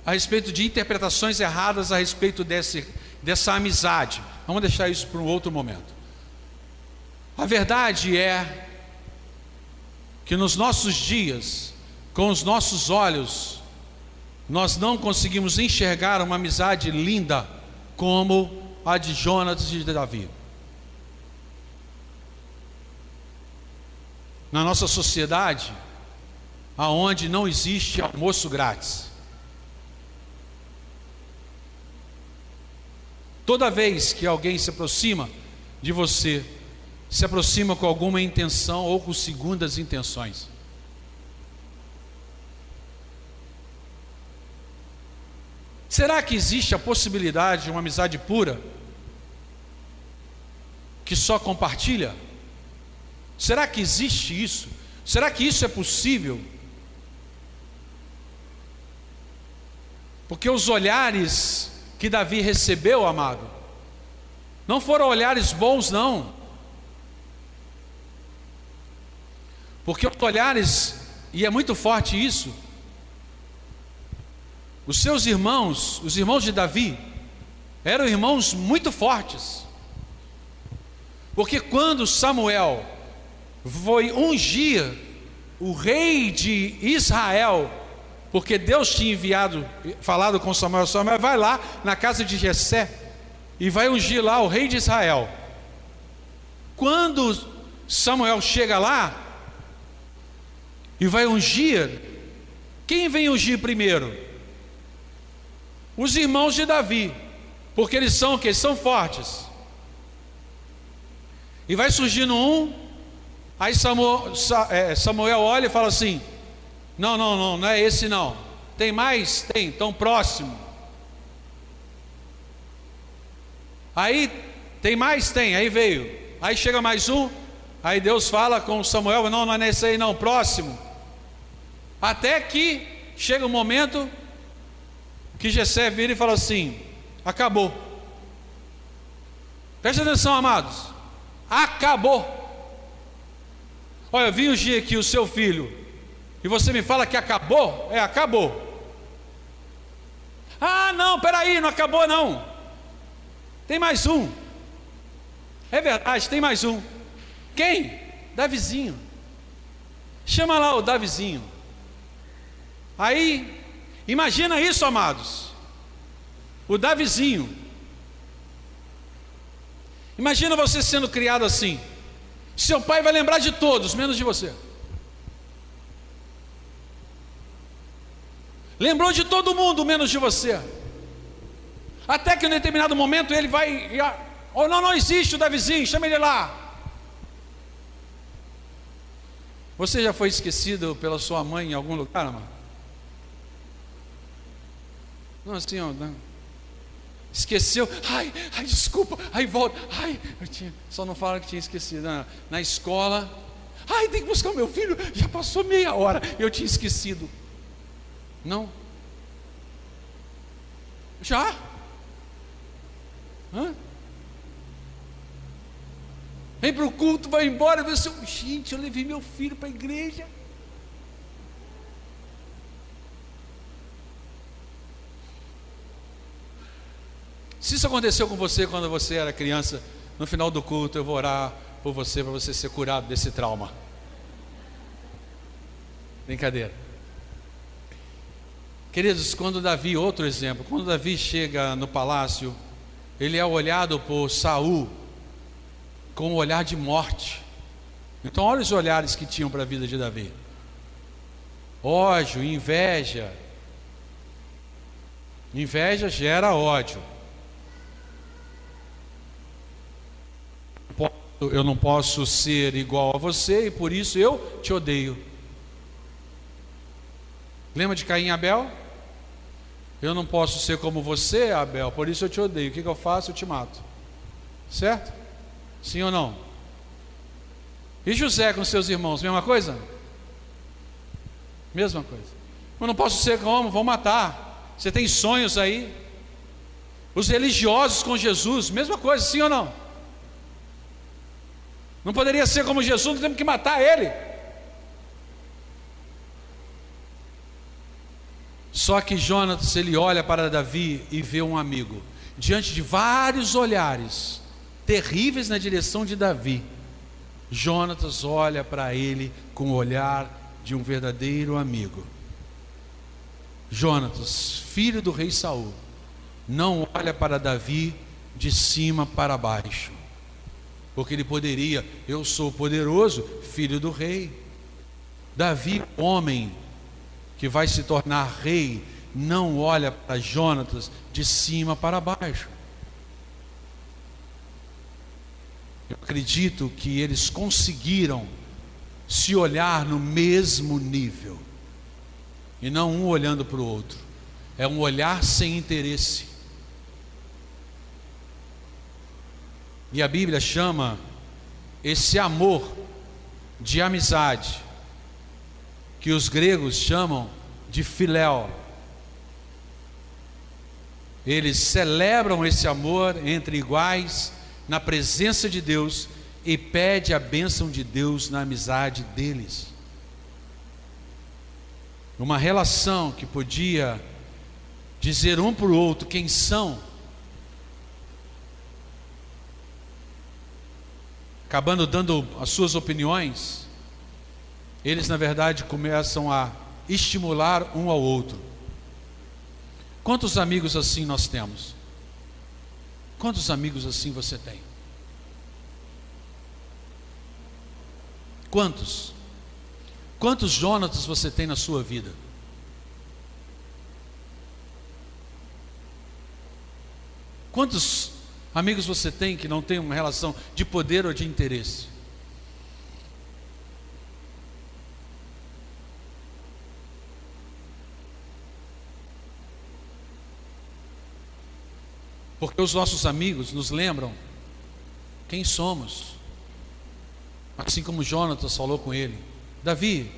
A respeito de interpretações erradas a respeito desse, dessa amizade. Vamos deixar isso para um outro momento. A verdade é que nos nossos dias, com os nossos olhos, nós não conseguimos enxergar uma amizade linda como a de Jonas e de Davi. Na nossa sociedade, aonde não existe almoço grátis. Toda vez que alguém se aproxima de você, se aproxima com alguma intenção ou com segundas intenções. Será que existe a possibilidade de uma amizade pura que só compartilha? Será que existe isso? Será que isso é possível? Porque os olhares que Davi recebeu, amado, não foram olhares bons, não. Porque os olhares, e é muito forte isso, os seus irmãos, os irmãos de Davi, eram irmãos muito fortes. Porque quando Samuel foi ungir o rei de Israel, porque Deus tinha enviado, falado com Samuel, Samuel vai lá na casa de Jessé e vai ungir lá o rei de Israel. Quando Samuel chega lá e vai ungir, quem vem ungir primeiro? Os irmãos de Davi, porque eles são o que? São fortes. E vai surgindo um, aí Samuel, é, Samuel olha e fala assim: não, não, não, não é esse não. Tem mais? Tem, tão próximo. Aí, tem mais? Tem, aí veio. Aí chega mais um, aí Deus fala com Samuel, não, não é nesse aí não, próximo. Até que chega um momento que Jessé vira e fala assim: acabou. Preste atenção, amados. Acabou. Olha, eu vim ungir aqui o seu filho, e você me fala que acabou? É, acabou. Ah, não, peraí, não acabou não. Tem mais um. É verdade, tem mais um. Quem? Davizinho. Chama lá o Davizinho. Aí, imagina isso, amados. O Davizinho. Imagina você sendo criado assim. Seu pai vai lembrar de todos, menos de você. Lembrou de todo mundo, menos de você. Até que em determinado momento ele vai. Ou oh, não, não existe o Davizinho, chama ele lá. Você já foi esquecido pela sua mãe em algum lugar, amado? Não, assim, ó, não. Esqueceu, ai, ai, desculpa, ai, volta, ai, eu tinha, só não fala que tinha esquecido. Na, na escola, ai, tem que buscar o meu filho, já passou meia hora, eu tinha esquecido. Não? Já? Hã? Vem para o culto, vai embora, e você, gente, eu levei meu filho para a igreja. Se isso aconteceu com você quando você era criança, no final do culto eu vou orar por você para você ser curado desse trauma. Brincadeira. Queridos, quando Davi, outro exemplo, quando Davi chega no palácio, ele é olhado por Saul com um olhar de morte. Então, olha os olhares que tinham para a vida de Davi: ódio, inveja. Inveja gera ódio. Eu não posso ser igual a você e por isso eu te odeio. Lembra de Caim e Abel? Eu não posso ser como você, Abel, por isso eu te odeio. O que, que eu faço? Eu te mato. Certo? Sim ou não? E José com seus irmãos, mesma coisa? Mesma coisa. Eu não posso ser como, vão matar. Você tem sonhos aí? Os religiosos com Jesus, mesma coisa, sim ou não? Não poderia ser como Jesus, temos que matar ele. Só que Jonatas ele olha para Davi e vê um amigo. Diante de vários olhares terríveis na direção de Davi, Jonatas olha para ele com o olhar de um verdadeiro amigo. Jonatas, filho do rei Saul, não olha para Davi de cima para baixo porque ele poderia, eu sou poderoso, filho do rei. Davi, homem que vai se tornar rei, não olha para Jonatas de cima para baixo. Eu acredito que eles conseguiram se olhar no mesmo nível, e não um olhando para o outro, é um olhar sem interesse. E a Bíblia chama esse amor de amizade, que os gregos chamam de filéu. Eles celebram esse amor entre iguais na presença de Deus e pede a bênção de Deus na amizade deles. Uma relação que podia dizer um para o outro quem são acabando dando as suas opiniões, eles na verdade começam a estimular um ao outro. Quantos amigos assim nós temos? Quantos amigos assim você tem? Quantos? Quantos Jonatas você tem na sua vida? Quantos Amigos você tem que não tem uma relação de poder ou de interesse? Porque os nossos amigos nos lembram quem somos. Assim como Jonatas falou com ele: Davi,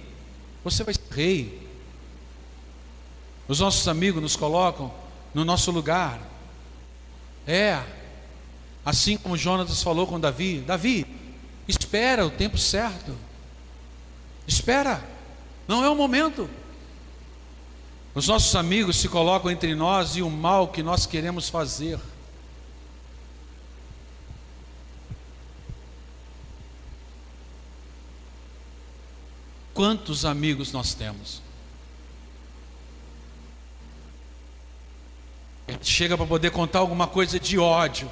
você vai ser rei. Os nossos amigos nos colocam no nosso lugar. É, Assim como Jonatas falou com Davi: Davi, espera o tempo certo. Espera, não é o momento. Os nossos amigos se colocam entre nós e o mal que nós queremos fazer. Quantos amigos nós temos? Chega para poder contar alguma coisa de ódio,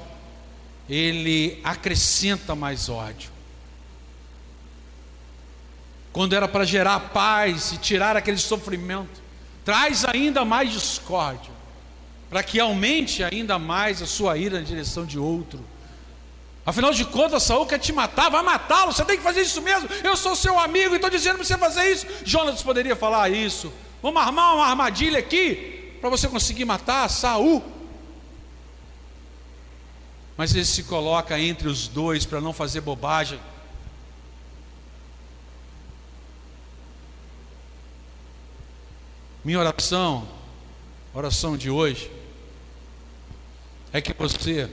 ele acrescenta mais ódio. Quando era para gerar paz e tirar aquele sofrimento, traz ainda mais discórdia, para que aumente ainda mais a sua ira na direção de outro. Afinal de contas, Saul quer te matar, vai matá-lo, você tem que fazer isso mesmo. Eu sou seu amigo e estou dizendo para você fazer isso. Jonas poderia falar isso. Vamos armar uma armadilha aqui para você conseguir matar Saul. Mas ele se coloca entre os dois para não fazer bobagem. Minha oração, oração de hoje, é que você,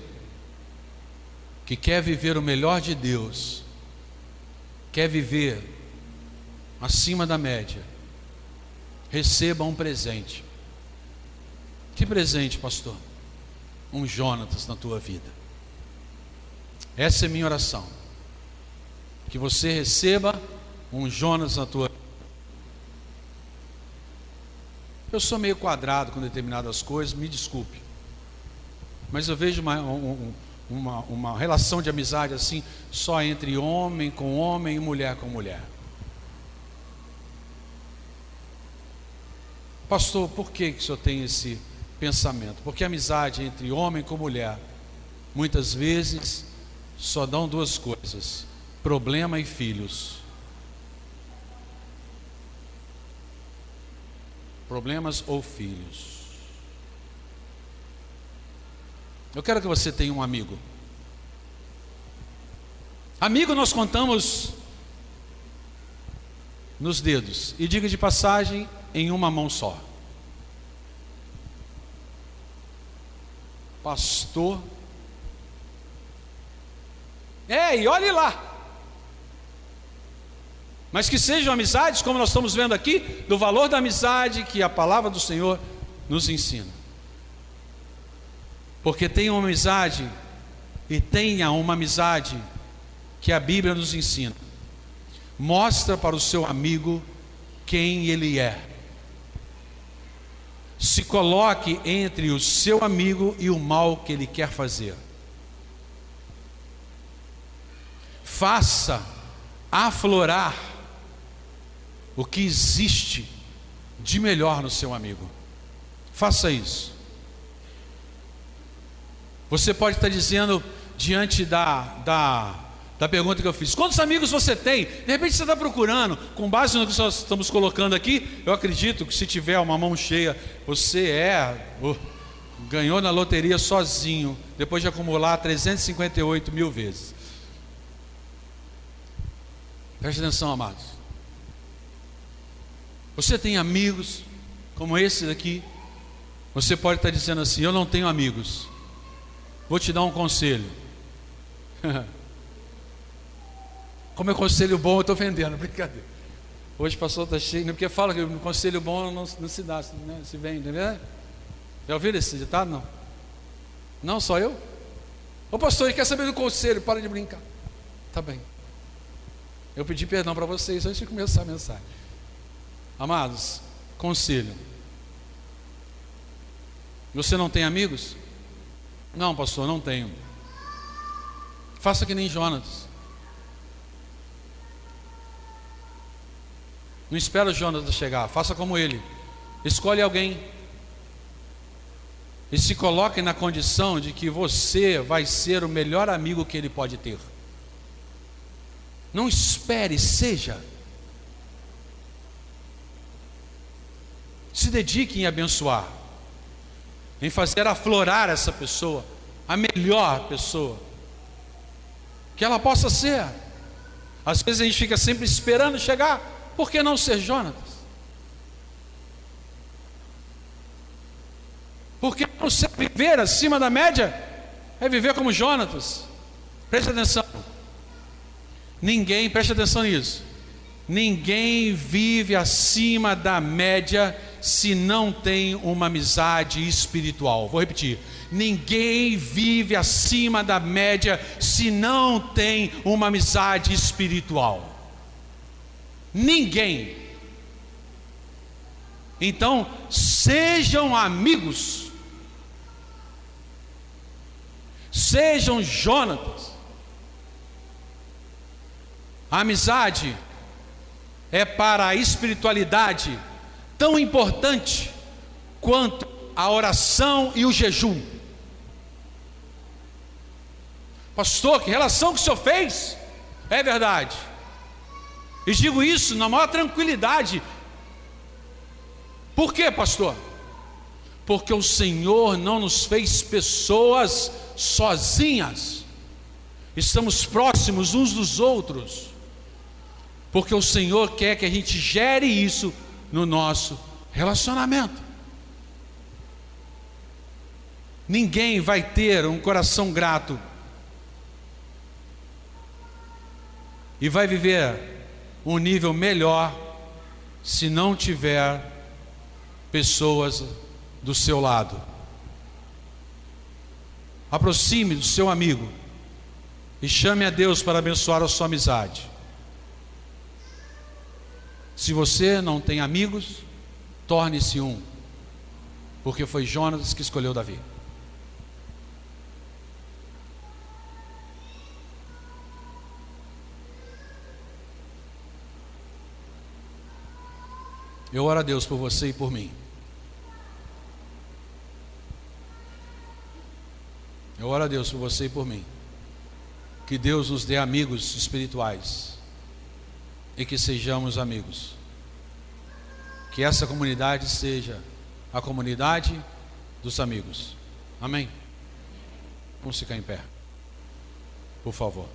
que quer viver o melhor de Deus, quer viver acima da média, receba um presente. Que presente, pastor? Um Jonatas na tua vida. Essa é minha oração. Que você receba um Jonas na tua. Eu sou meio quadrado com determinadas coisas, me desculpe. Mas eu vejo uma, um, uma, uma relação de amizade assim, só entre homem com homem e mulher com mulher. Pastor, por que, que o senhor tem esse pensamento? Porque a amizade entre homem com mulher, muitas vezes, só dão duas coisas: problema e filhos. problemas ou filhos. Eu quero que você tenha um amigo. Amigo nós contamos nos dedos, e diga de passagem, em uma mão só. Pastor. É, e olhe lá. Mas que sejam amizades, como nós estamos vendo aqui, do valor da amizade que a palavra do Senhor nos ensina. Porque tenha uma amizade e tenha uma amizade que a Bíblia nos ensina. Mostra para o seu amigo quem ele é. Se coloque entre o seu amigo e o mal que ele quer fazer. Faça aflorar o que existe de melhor no seu amigo. Faça isso. Você pode estar dizendo diante da, da, da pergunta que eu fiz: quantos amigos você tem? De repente você está procurando, com base no que nós estamos colocando aqui, eu acredito que se tiver uma mão cheia, você é. Oh, ganhou na loteria sozinho, depois de acumular 358 mil vezes. Preste atenção, amados. Você tem amigos como esse daqui? Você pode estar dizendo assim: Eu não tenho amigos. Vou te dar um conselho. <laughs> Como é conselho bom, eu estou vendendo, <laughs> brincadeira. Hoje o pastor está cheio, porque fala que conselho bom não, não se dá, né? se vende, não é? Já ouviram esse ditado? Não. Não, só eu? Ô pastor, ele quer saber do conselho, para de brincar. Tá bem. Eu pedi perdão para vocês antes de começar a mensagem. Amados, conselho. Você não tem amigos? Não, pastor, não tenho. Faça que nem Jonas. Não espera o Jonas chegar, faça como ele. Escolhe alguém. E se coloque na condição de que você vai ser o melhor amigo que ele pode ter. Não espere, seja. Se dedique em abençoar, em fazer aflorar essa pessoa, a melhor pessoa que ela possa ser. Às vezes a gente fica sempre esperando chegar, por que não ser Jonatas? Porque não ser viver acima da média é viver como Jonatas. Preste atenção. Ninguém, preste atenção nisso. Ninguém vive acima da média se não tem uma amizade espiritual. Vou repetir. Ninguém vive acima da média se não tem uma amizade espiritual. Ninguém. Então, sejam amigos. Sejam Jonatas. A amizade é para a espiritualidade tão importante quanto a oração e o jejum. Pastor, que relação que o senhor fez? É verdade. E digo isso na maior tranquilidade. Por quê, pastor? Porque o Senhor não nos fez pessoas sozinhas. Estamos próximos uns dos outros porque o Senhor quer que a gente gere isso no nosso relacionamento. Ninguém vai ter um coração grato e vai viver um nível melhor se não tiver pessoas do seu lado. Aproxime do seu amigo e chame a Deus para abençoar a sua amizade. Se você não tem amigos, torne-se um, porque foi Jonas que escolheu Davi. Eu oro a Deus por você e por mim. Eu oro a Deus por você e por mim. Que Deus nos dê amigos espirituais e que sejamos amigos. Que essa comunidade seja a comunidade dos amigos. Amém? Vamos ficar em pé. Por favor.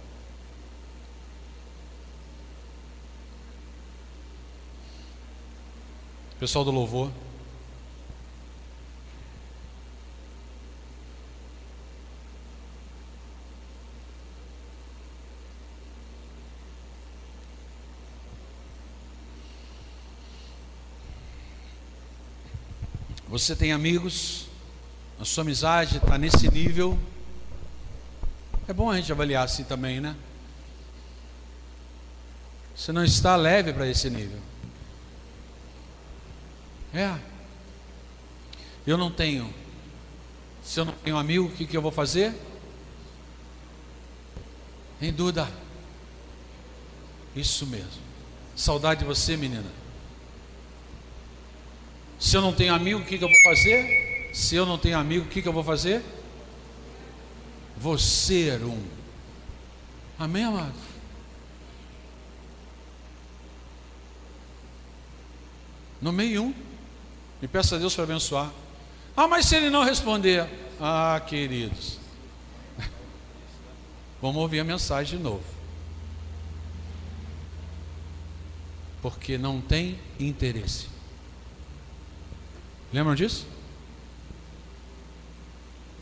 Pessoal do louvor. Você tem amigos, a sua amizade está nesse nível. É bom a gente avaliar assim também, né? Você não está leve para esse nível. É. Eu não tenho. Se eu não tenho amigo, o que, que eu vou fazer? Em dúvida. Isso mesmo. Saudade de você, menina. Se eu não tenho amigo, o que, que eu vou fazer? Se eu não tenho amigo, o que, que eu vou fazer? Vou ser um. Amém, amado? No meio um. E peço a Deus para abençoar. Ah, mas se ele não responder, ah, queridos, <laughs> vamos ouvir a mensagem de novo. Porque não tem interesse. Lembram disso?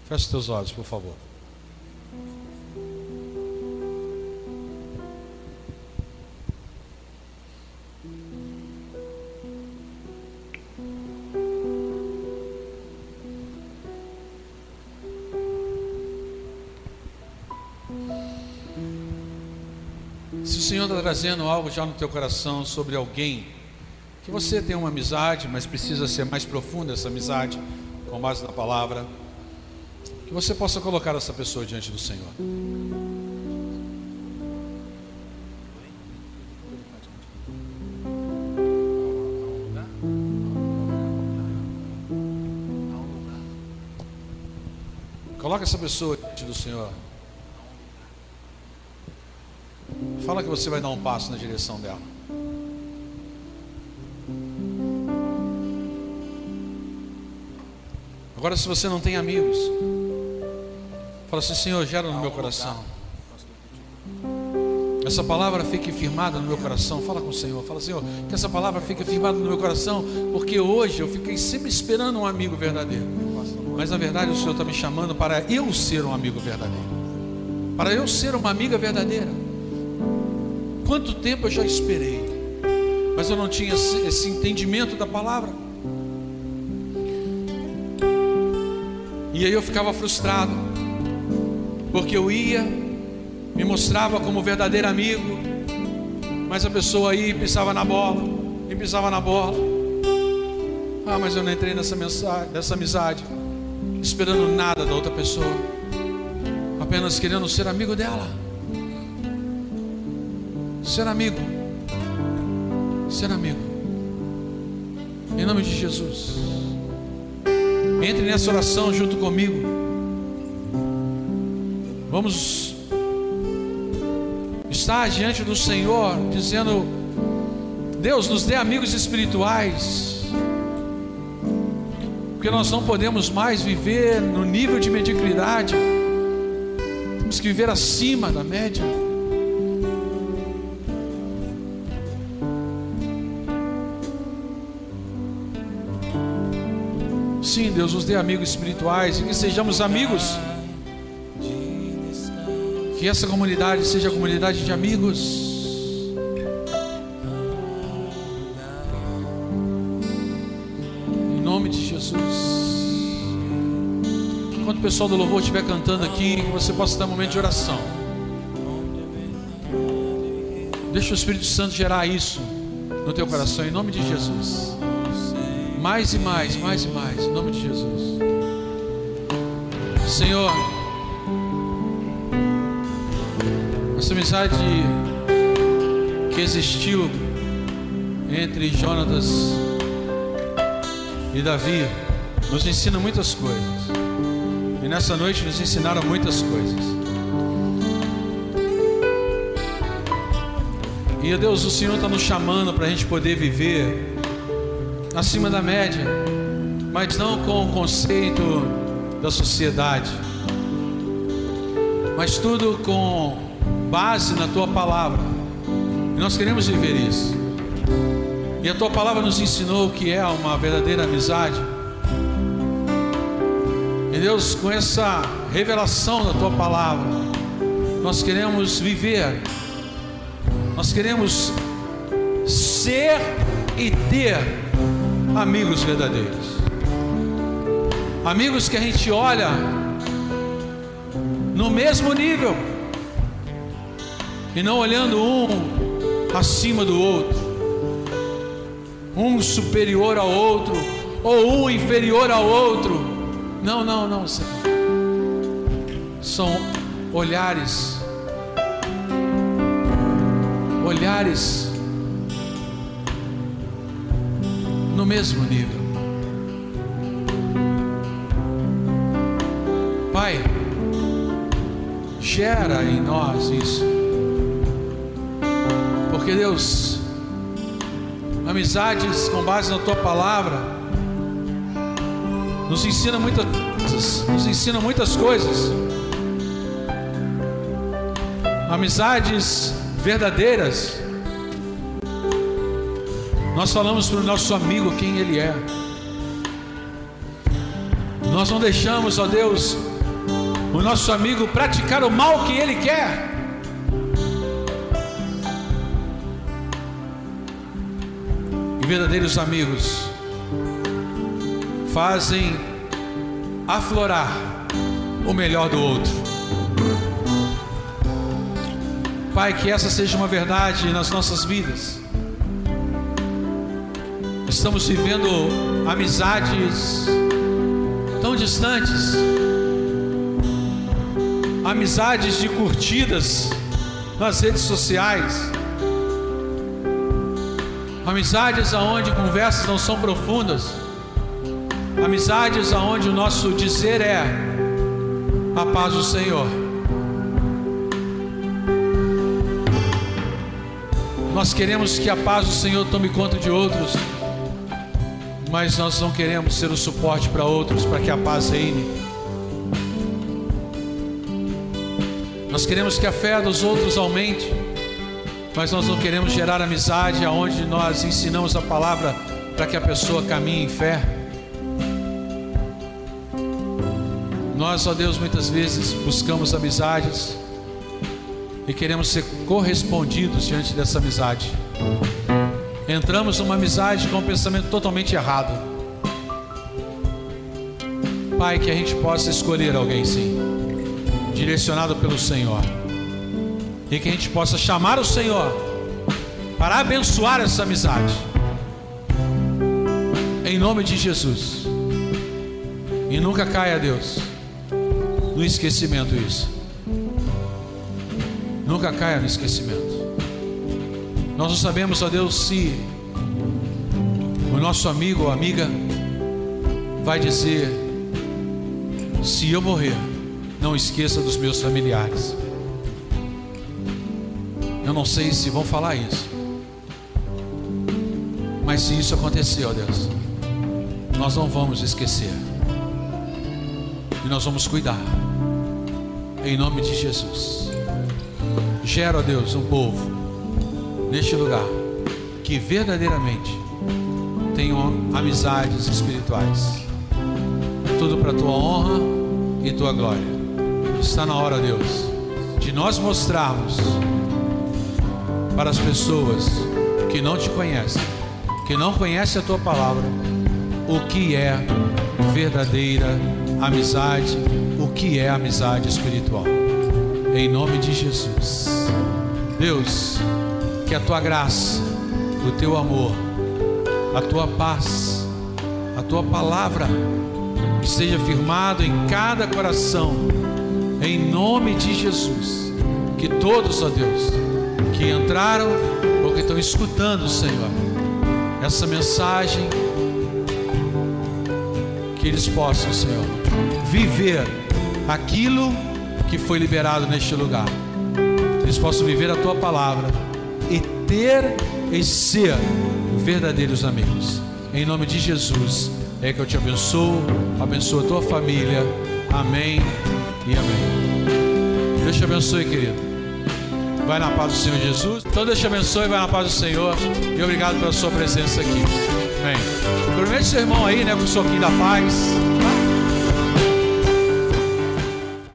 Feche seus olhos, por favor. Se o Senhor está trazendo algo já no teu coração sobre alguém que você tem uma amizade, mas precisa ser mais profunda essa amizade, com base na palavra. Que você possa colocar essa pessoa diante do Senhor. Coloca essa pessoa diante do Senhor. Fala que você vai dar um passo na direção dela. Agora, se você não tem amigos, fala assim: Senhor, gera no meu coração. Essa palavra fique firmada no meu coração. Fala com o Senhor. Fala, Senhor, que essa palavra fique firmada no meu coração, porque hoje eu fiquei sempre esperando um amigo verdadeiro. Mas na verdade o Senhor está me chamando para eu ser um amigo verdadeiro. Para eu ser uma amiga verdadeira. Quanto tempo eu já esperei? mas eu não tinha esse entendimento da palavra. E aí eu ficava frustrado, porque eu ia, me mostrava como verdadeiro amigo, mas a pessoa aí pisava na bola, e pisava na bola. Ah, mas eu não entrei nessa, mensagem, nessa amizade, esperando nada da outra pessoa, apenas querendo ser amigo dela. Ser amigo, ser amigo, em nome de Jesus. Entre nessa oração junto comigo. Vamos estar diante do Senhor, dizendo: Deus nos dê amigos espirituais, porque nós não podemos mais viver no nível de mediocridade, temos que viver acima da média. Sim, Deus nos dê amigos espirituais e que sejamos amigos. Que essa comunidade seja comunidade de amigos. Em nome de Jesus. Enquanto o pessoal do louvor estiver cantando aqui, que você possa ter um momento de oração. Deixa o Espírito Santo gerar isso no teu coração, em nome de Jesus. Mais e mais, mais e mais, em nome de Jesus. Senhor, essa amizade que existiu entre Jonatas e Davi nos ensina muitas coisas. E nessa noite nos ensinaram muitas coisas. E Deus, o Senhor está nos chamando para a gente poder viver acima da média, mas não com o conceito da sociedade, mas tudo com base na tua palavra. E nós queremos viver isso. E a tua palavra nos ensinou que é uma verdadeira amizade. E Deus, com essa revelação da tua palavra, nós queremos viver, nós queremos ser e ter amigos verdadeiros. Amigos que a gente olha no mesmo nível e não olhando um acima do outro, um superior ao outro ou um inferior ao outro. Não, não, não, Senhor. São olhares, olhares mesmo nível. Pai, gera em nós isso. Porque Deus, amizades com base na tua palavra, nos ensina muitas nos ensina muitas coisas. Amizades verdadeiras nós falamos para o nosso amigo quem ele é. Nós não deixamos, ó Deus, o nosso amigo praticar o mal que ele quer. E verdadeiros amigos fazem aflorar o melhor do outro. Pai, que essa seja uma verdade nas nossas vidas estamos vivendo amizades tão distantes, amizades de curtidas nas redes sociais, amizades aonde conversas não são profundas, amizades aonde o nosso dizer é a paz do Senhor. Nós queremos que a paz do Senhor tome conta de outros mas nós não queremos ser o suporte para outros para que a paz reine. Nós queremos que a fé dos outros aumente, mas nós não queremos gerar amizade aonde nós ensinamos a palavra para que a pessoa caminhe em fé. Nós, ó Deus, muitas vezes buscamos amizades e queremos ser correspondidos diante dessa amizade. Entramos numa amizade com um pensamento totalmente errado. Pai, que a gente possa escolher alguém sim, direcionado pelo Senhor, e que a gente possa chamar o Senhor para abençoar essa amizade, em nome de Jesus, e nunca caia, Deus, no esquecimento isso, nunca caia no esquecimento. Nós não sabemos, ó Deus, se o nosso amigo ou amiga vai dizer: se eu morrer, não esqueça dos meus familiares. Eu não sei se vão falar isso, mas se isso acontecer, ó Deus, nós não vamos esquecer e nós vamos cuidar, em nome de Jesus. Gera, ó Deus, um povo neste lugar que verdadeiramente tenham amizades espirituais. Tudo para a tua honra e tua glória. Está na hora, Deus, de nós mostrarmos para as pessoas que não te conhecem, que não conhecem a tua palavra, o que é verdadeira amizade, o que é amizade espiritual. Em nome de Jesus. Deus, que a tua graça, o teu amor, a tua paz, a tua palavra esteja firmado em cada coração, em nome de Jesus. Que todos, ó Deus, que entraram ou que estão escutando, Senhor, essa mensagem, que eles possam, Senhor, viver aquilo que foi liberado neste lugar. Eles possam viver a tua palavra ter e ser verdadeiros amigos. Em nome de Jesus, é que eu te abençoo, abençoo a tua família. Amém e amém. Deus te abençoe, querido. Vai na paz do Senhor Jesus. Então Deus te abençoe, vai na paz do Senhor. E obrigado pela sua presença aqui. Amém. Promete seu irmão aí, né, com o soquinho da paz.